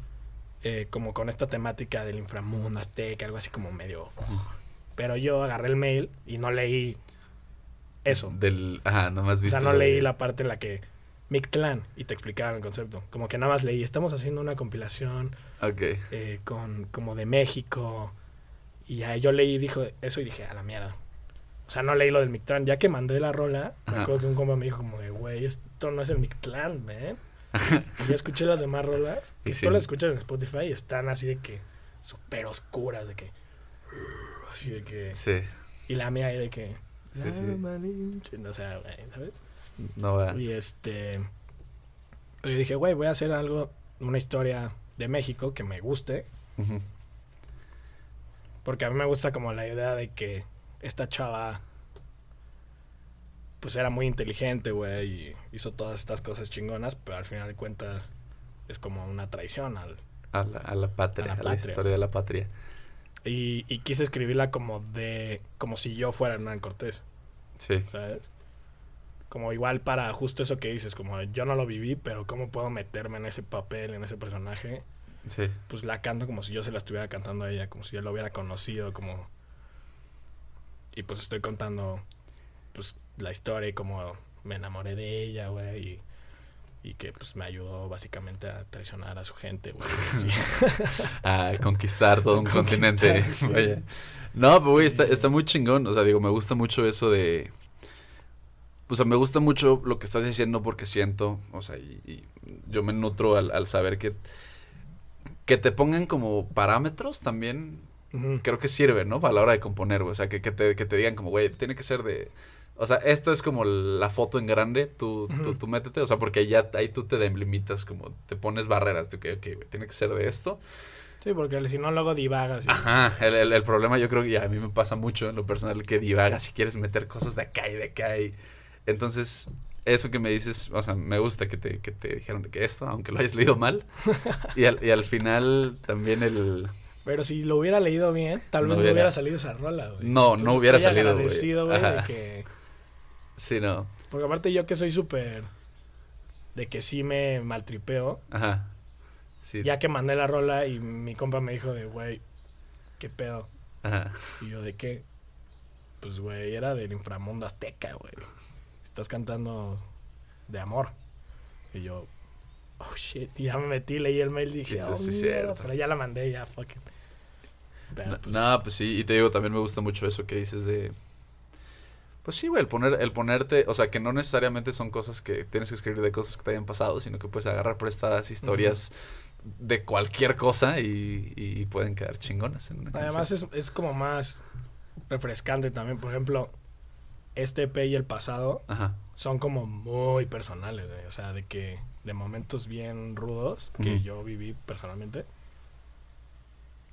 eh, como con esta temática del inframundo azteca, algo así como medio... Pero yo agarré el mail y no leí eso. Del... Ajá, nomás viste. O sea, no leí la parte en la que Mictlán y te explicaban el concepto. Como que nada más leí, estamos haciendo una compilación Ok. eh, con como de México. Y ya yo leí dijo eso y dije, a la mierda. O sea, no leí lo del Mictlán. Ya que mandé la rola, me Ajá. acuerdo que un compa me dijo como de, güey, esto no es el Mictlán, man. ya escuché las demás rolas. Que sí. tú las escuchas en Spotify y están así de que súper oscuras, de que... Así de que... Sí. Y la mía ahí de que... Sí, sí. O sea, güey, ¿sabes? No va. Y este. Pero yo dije, güey, voy a hacer algo, una historia de México que me guste. Porque a mí me gusta como la idea de que esta chava. Pues era muy inteligente, güey, y hizo todas estas cosas chingonas, pero al final de cuentas es como una traición al. A la, a la patria, A a la historia de la patria. Y, y quise escribirla como de. como si yo fuera Hernán Cortés, Sí. ¿sabes? Como igual para justo eso que dices, como yo no lo viví, pero cómo puedo meterme en ese papel, en ese personaje. Sí. pues la canto como si yo se la estuviera cantando a ella, como si yo la hubiera conocido, como... Y pues estoy contando, pues, la historia y cómo me enamoré de ella, güey, y, y que, pues, me ayudó básicamente a traicionar a su gente, güey. Sí. A conquistar todo un Conquistar, continente. sí. No, pero güey, está, está muy chingón. O sea, digo, me gusta mucho eso de. O sea, me gusta mucho lo que estás diciendo porque siento, o sea, y, y yo me nutro al, al saber que. Que te pongan como parámetros también creo que sirve, ¿no? Para la hora de componer, güey. O sea, que, que, te, que te digan como, güey, tiene que ser de... O sea, esto es como la foto en grande, tú, tú, Ujú. tú métete, o sea, porque ya ahí tú te delimitas, como te pones barreras, de que, ok, güey, tiene que ser de esto. Sí, porque si no luego divagas. Ajá, el, el, el problema yo creo que ya a mí me pasa mucho en lo personal que divagas si quieres meter cosas de acá y de acá y... Entonces, eso que me dices, o sea, me gusta que te, que te dijeron que esto, aunque lo hayas leído mal. y, al, y al final también el... Pero si lo hubiera leído bien, tal No vez no hubiera- salido esa rola, güey. No, no hubiera salido, güey. agradecido, güey, de que... Sí, no. Porque aparte yo que soy súper... De que sí me maltripeo. Ajá. Sí. Ya que mandé la rola y mi compa me dijo de, güey, ¿qué pedo? Ajá. Y yo, ¿de qué? Pues, güey, era del inframundo azteca, güey. Estás cantando de amor. Y yo, oh, shit. Y ya me metí, leí el mail y dije, oh, Entonces, sí, mierda, pero ya la mandé, ya, fuck it. Pero, No, pues, no, pues sí, y te digo, también me gusta mucho eso que dices de... Pues sí, güey, el, poner, el ponerte, o sea, que no necesariamente son cosas que tienes que escribir de cosas que te hayan pasado, sino que puedes agarrar prestadas historias de cualquier cosa y, y pueden quedar chingonas en una Además es, es como más refrescante también. Por ejemplo, este EP y el pasado Ajá, son como muy personales, güey. O sea, de que de momentos bien rudos que yo viví personalmente.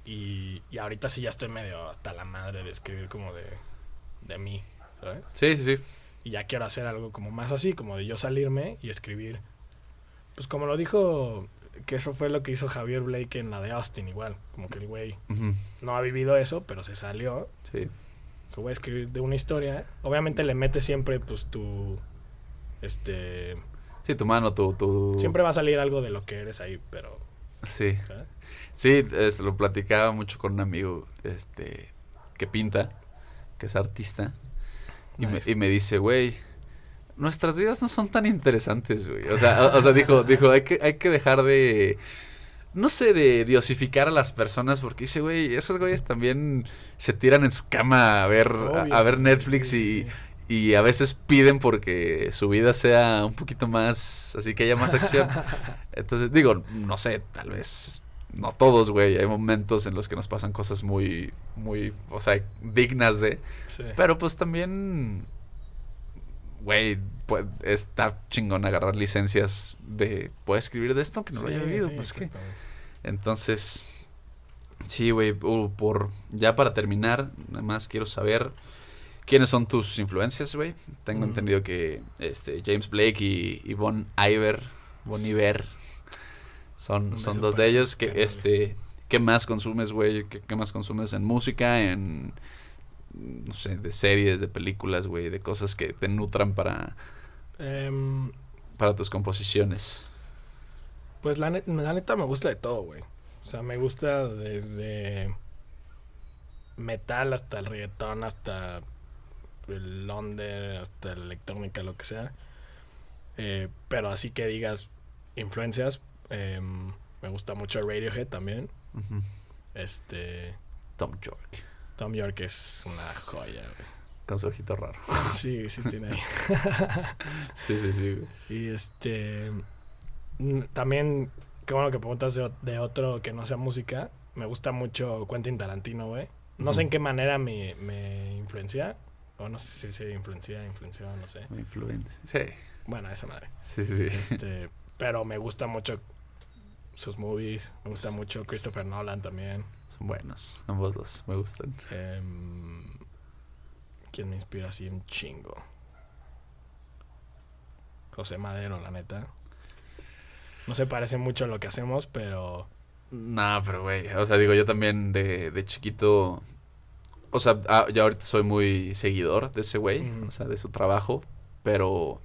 Y, y ahorita sí ya estoy medio hasta la madre de escribir como de, de mí, ¿sabes? sí, sí, sí. Y ya quiero hacer algo como más así, como de yo salirme y escribir. Pues como lo dijo, que eso fue lo que hizo Javier Blake en la de Austin igual. Como que el güey no ha vivido eso, pero se salió. sí. Que voy a escribir de una historia. Obviamente le metes siempre pues tu... Este... Sí, tu mano, tu... tu... Siempre va a salir algo de lo que eres ahí, pero... Sí. ¿sabes? Sí, lo platicaba mucho con un amigo este, que pinta, que es artista, y, me, y me dice, güey, nuestras vidas no son tan interesantes, güey. O sea, o, o sea dijo, dijo hay, que, hay que dejar de, no sé, de diosificar a las personas, porque dice, güey, esos güeyes también se tiran en su cama a ver, a, a ver Netflix y, y a veces piden porque su vida sea un poquito más, así que haya más acción. Entonces, digo, no sé, tal vez no todos, güey. Hay momentos en los que nos pasan cosas muy, muy, o sea, dignas de. Sí. Pero pues también, güey, pues, está chingón agarrar licencias de, ¿puedo escribir de esto aunque no lo haya vivido? sí, pues exactamente. Entonces, sí, güey, uh, por, ya para terminar, nada más quiero saber quiénes son tus influencias, güey. Tengo entendido que este, James Blake y, y Bon Iver, Bon Iver, son, son dos de ellos. Que, este, ¿Qué más consumes, güey? ¿Qué, qué más consumes en música, en, no sé, de series, de películas, güey? De cosas que te nutran para, Em, para tus composiciones. pues la, net- la neta me gusta de todo, güey. O sea, me gusta desde metal hasta el reggaetón, hasta el under, hasta la electrónica, lo que sea. Eh, pero así que digas influencias, em, me gusta mucho Radiohead también. Este, Tom York. Tom York es una joya, güey. Con su ojito raro. Sí, sí tiene ahí. Sí, sí, sí. güey. Y este. También, qué bueno que preguntas de, de otro que no sea música. Me gusta mucho Quentin Tarantino, güey. No sé en qué manera me, me influencia. O no sé si se influencia, influenció, no sé. Muy influente. Sí. Bueno, esa madre. Sí, sí, sí. Este, pero me gusta mucho sus movies. Me gusta mucho Christopher Nolan también. Son buenos. Ambos dos. Me gustan. Em, ¿Quién me inspira así un chingo? José Madero, la neta. No se parece mucho a lo que hacemos, pero No, pero güey, o sea, digo, yo también de, de chiquito, o sea, ah, ya ahorita soy muy seguidor de ese güey, o sea, de su trabajo, pero,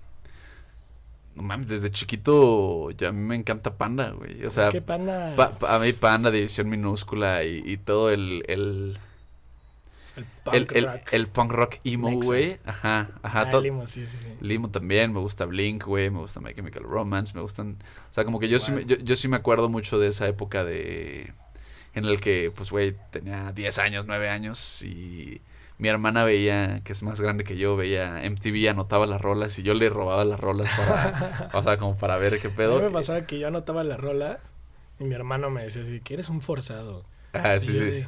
no mames, desde chiquito ya a mí me encanta Panda, güey, o sea, es que Panda. pa- pa- a mí Panda, División Minúscula y, y todo el, el, el punk el, rock. el punk rock emo, güey, ajá, ajá, Ah, Limo, sí, sí, sí. Limo también, me gusta Blink, güey, me gusta My Chemical Romance, me gustan, o sea, como que yo sí, me, yo, yo sí me acuerdo mucho de esa época de, en el que, pues, güey, tenía 10 años, 9 años y mi hermana veía, que es más grande que yo, veía MTV, anotaba las rolas y yo le robaba las rolas para, o sea, como para ver qué A mí pedo. me pasaba que yo anotaba las rolas y mi hermano me decía así, que eres un forzado. Ah, Y sí, yo sí.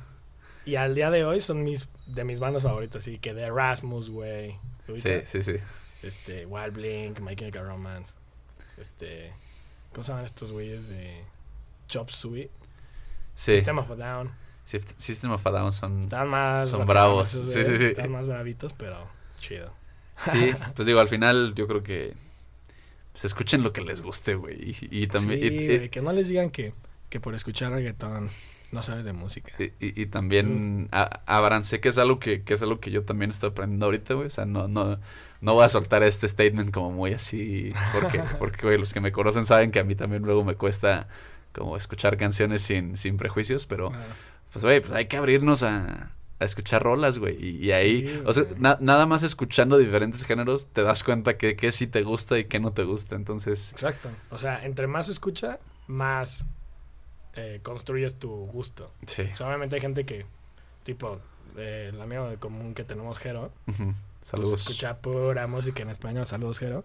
Y al día de hoy son mis de mis bandas favoritas, así que de Erasmus, güey. Sí, sí, sí. Este, Wild Blink, My Chemical Romance. Este, ¿cómo se llaman estos güeyes de Chop Suey? Sí, System of a Down. System of a Down son... Están más Son bravos. esos Sí, sí, güeyes, sí. Están más bravitos, pero chido. Sí, pues digo, al final yo creo que... Pues escuchen lo que les guste, güey. Y, y también... Sí, y- que no les digan que, que por escuchar reggaetón no sabes de música. Y, y- también a- abrancé que es algo que, que es algo que yo también estoy aprendiendo ahorita, güey. O sea, no, no, no voy a soltar este statement como muy así. Porque, porque güey, los que me conocen saben que a mí también luego me cuesta como escuchar canciones sin, sin prejuicios, pero Claro. Pues güey, pues hay que abrirnos a, a escuchar rolas, güey. Y, y ahí, Sí, o sea, na- nada más escuchando diferentes géneros te das cuenta que, que sí te gusta y que no te gusta. Entonces, Exacto. O sea, entre más escucha, más eh, construyes tu gusto. sí. O sea, obviamente hay gente que, tipo, eh, el amigo de común que tenemos, Jero, pues Saludos. escucha pura música en español. Saludos, Jero.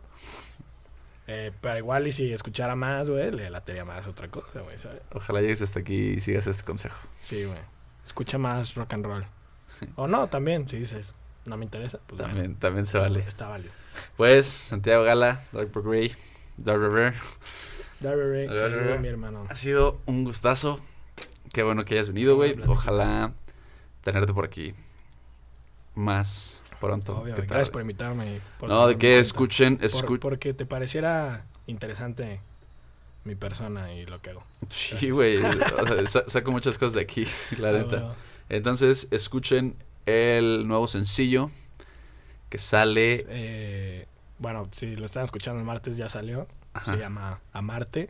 Eh, pero igual y si escuchara más, güey, le latería más otra cosa, güey, ¿sabes? Ojalá llegues hasta aquí y sigas este consejo. Sí, güey. Escucha más rock and roll. O no, también, si dices, no me interesa, pues bueno, También, también se vale. está válido. Pues, Santiago Gala, Dark Ray, Dark River. Darby saludo, Ray. mi hermano. Ha sido un gustazo. Qué bueno que hayas venido, güey. Ojalá tenerte por aquí más pronto. Obvio. Gracias por invitarme. por No, de que escuchen, Por- escuchen. porque te pareciera interesante mi persona y lo que hago. Sí, güey. o sea, sa- saco muchas cosas de aquí, la Ah, neta. bueno. Entonces, escuchen el nuevo sencillo que sale. Eh, bueno, si lo están escuchando el martes ya salió. Ajá. Se llama Amarte.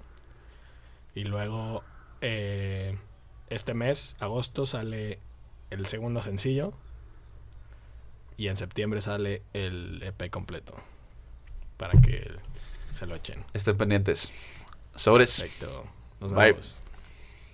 Y luego eh, este mes, agosto, sale el segundo sencillo. Y en septiembre sale el EP completo. Para que se lo echen. Estén pendientes. Sobres. Perfecto. Nos Bye. vemos.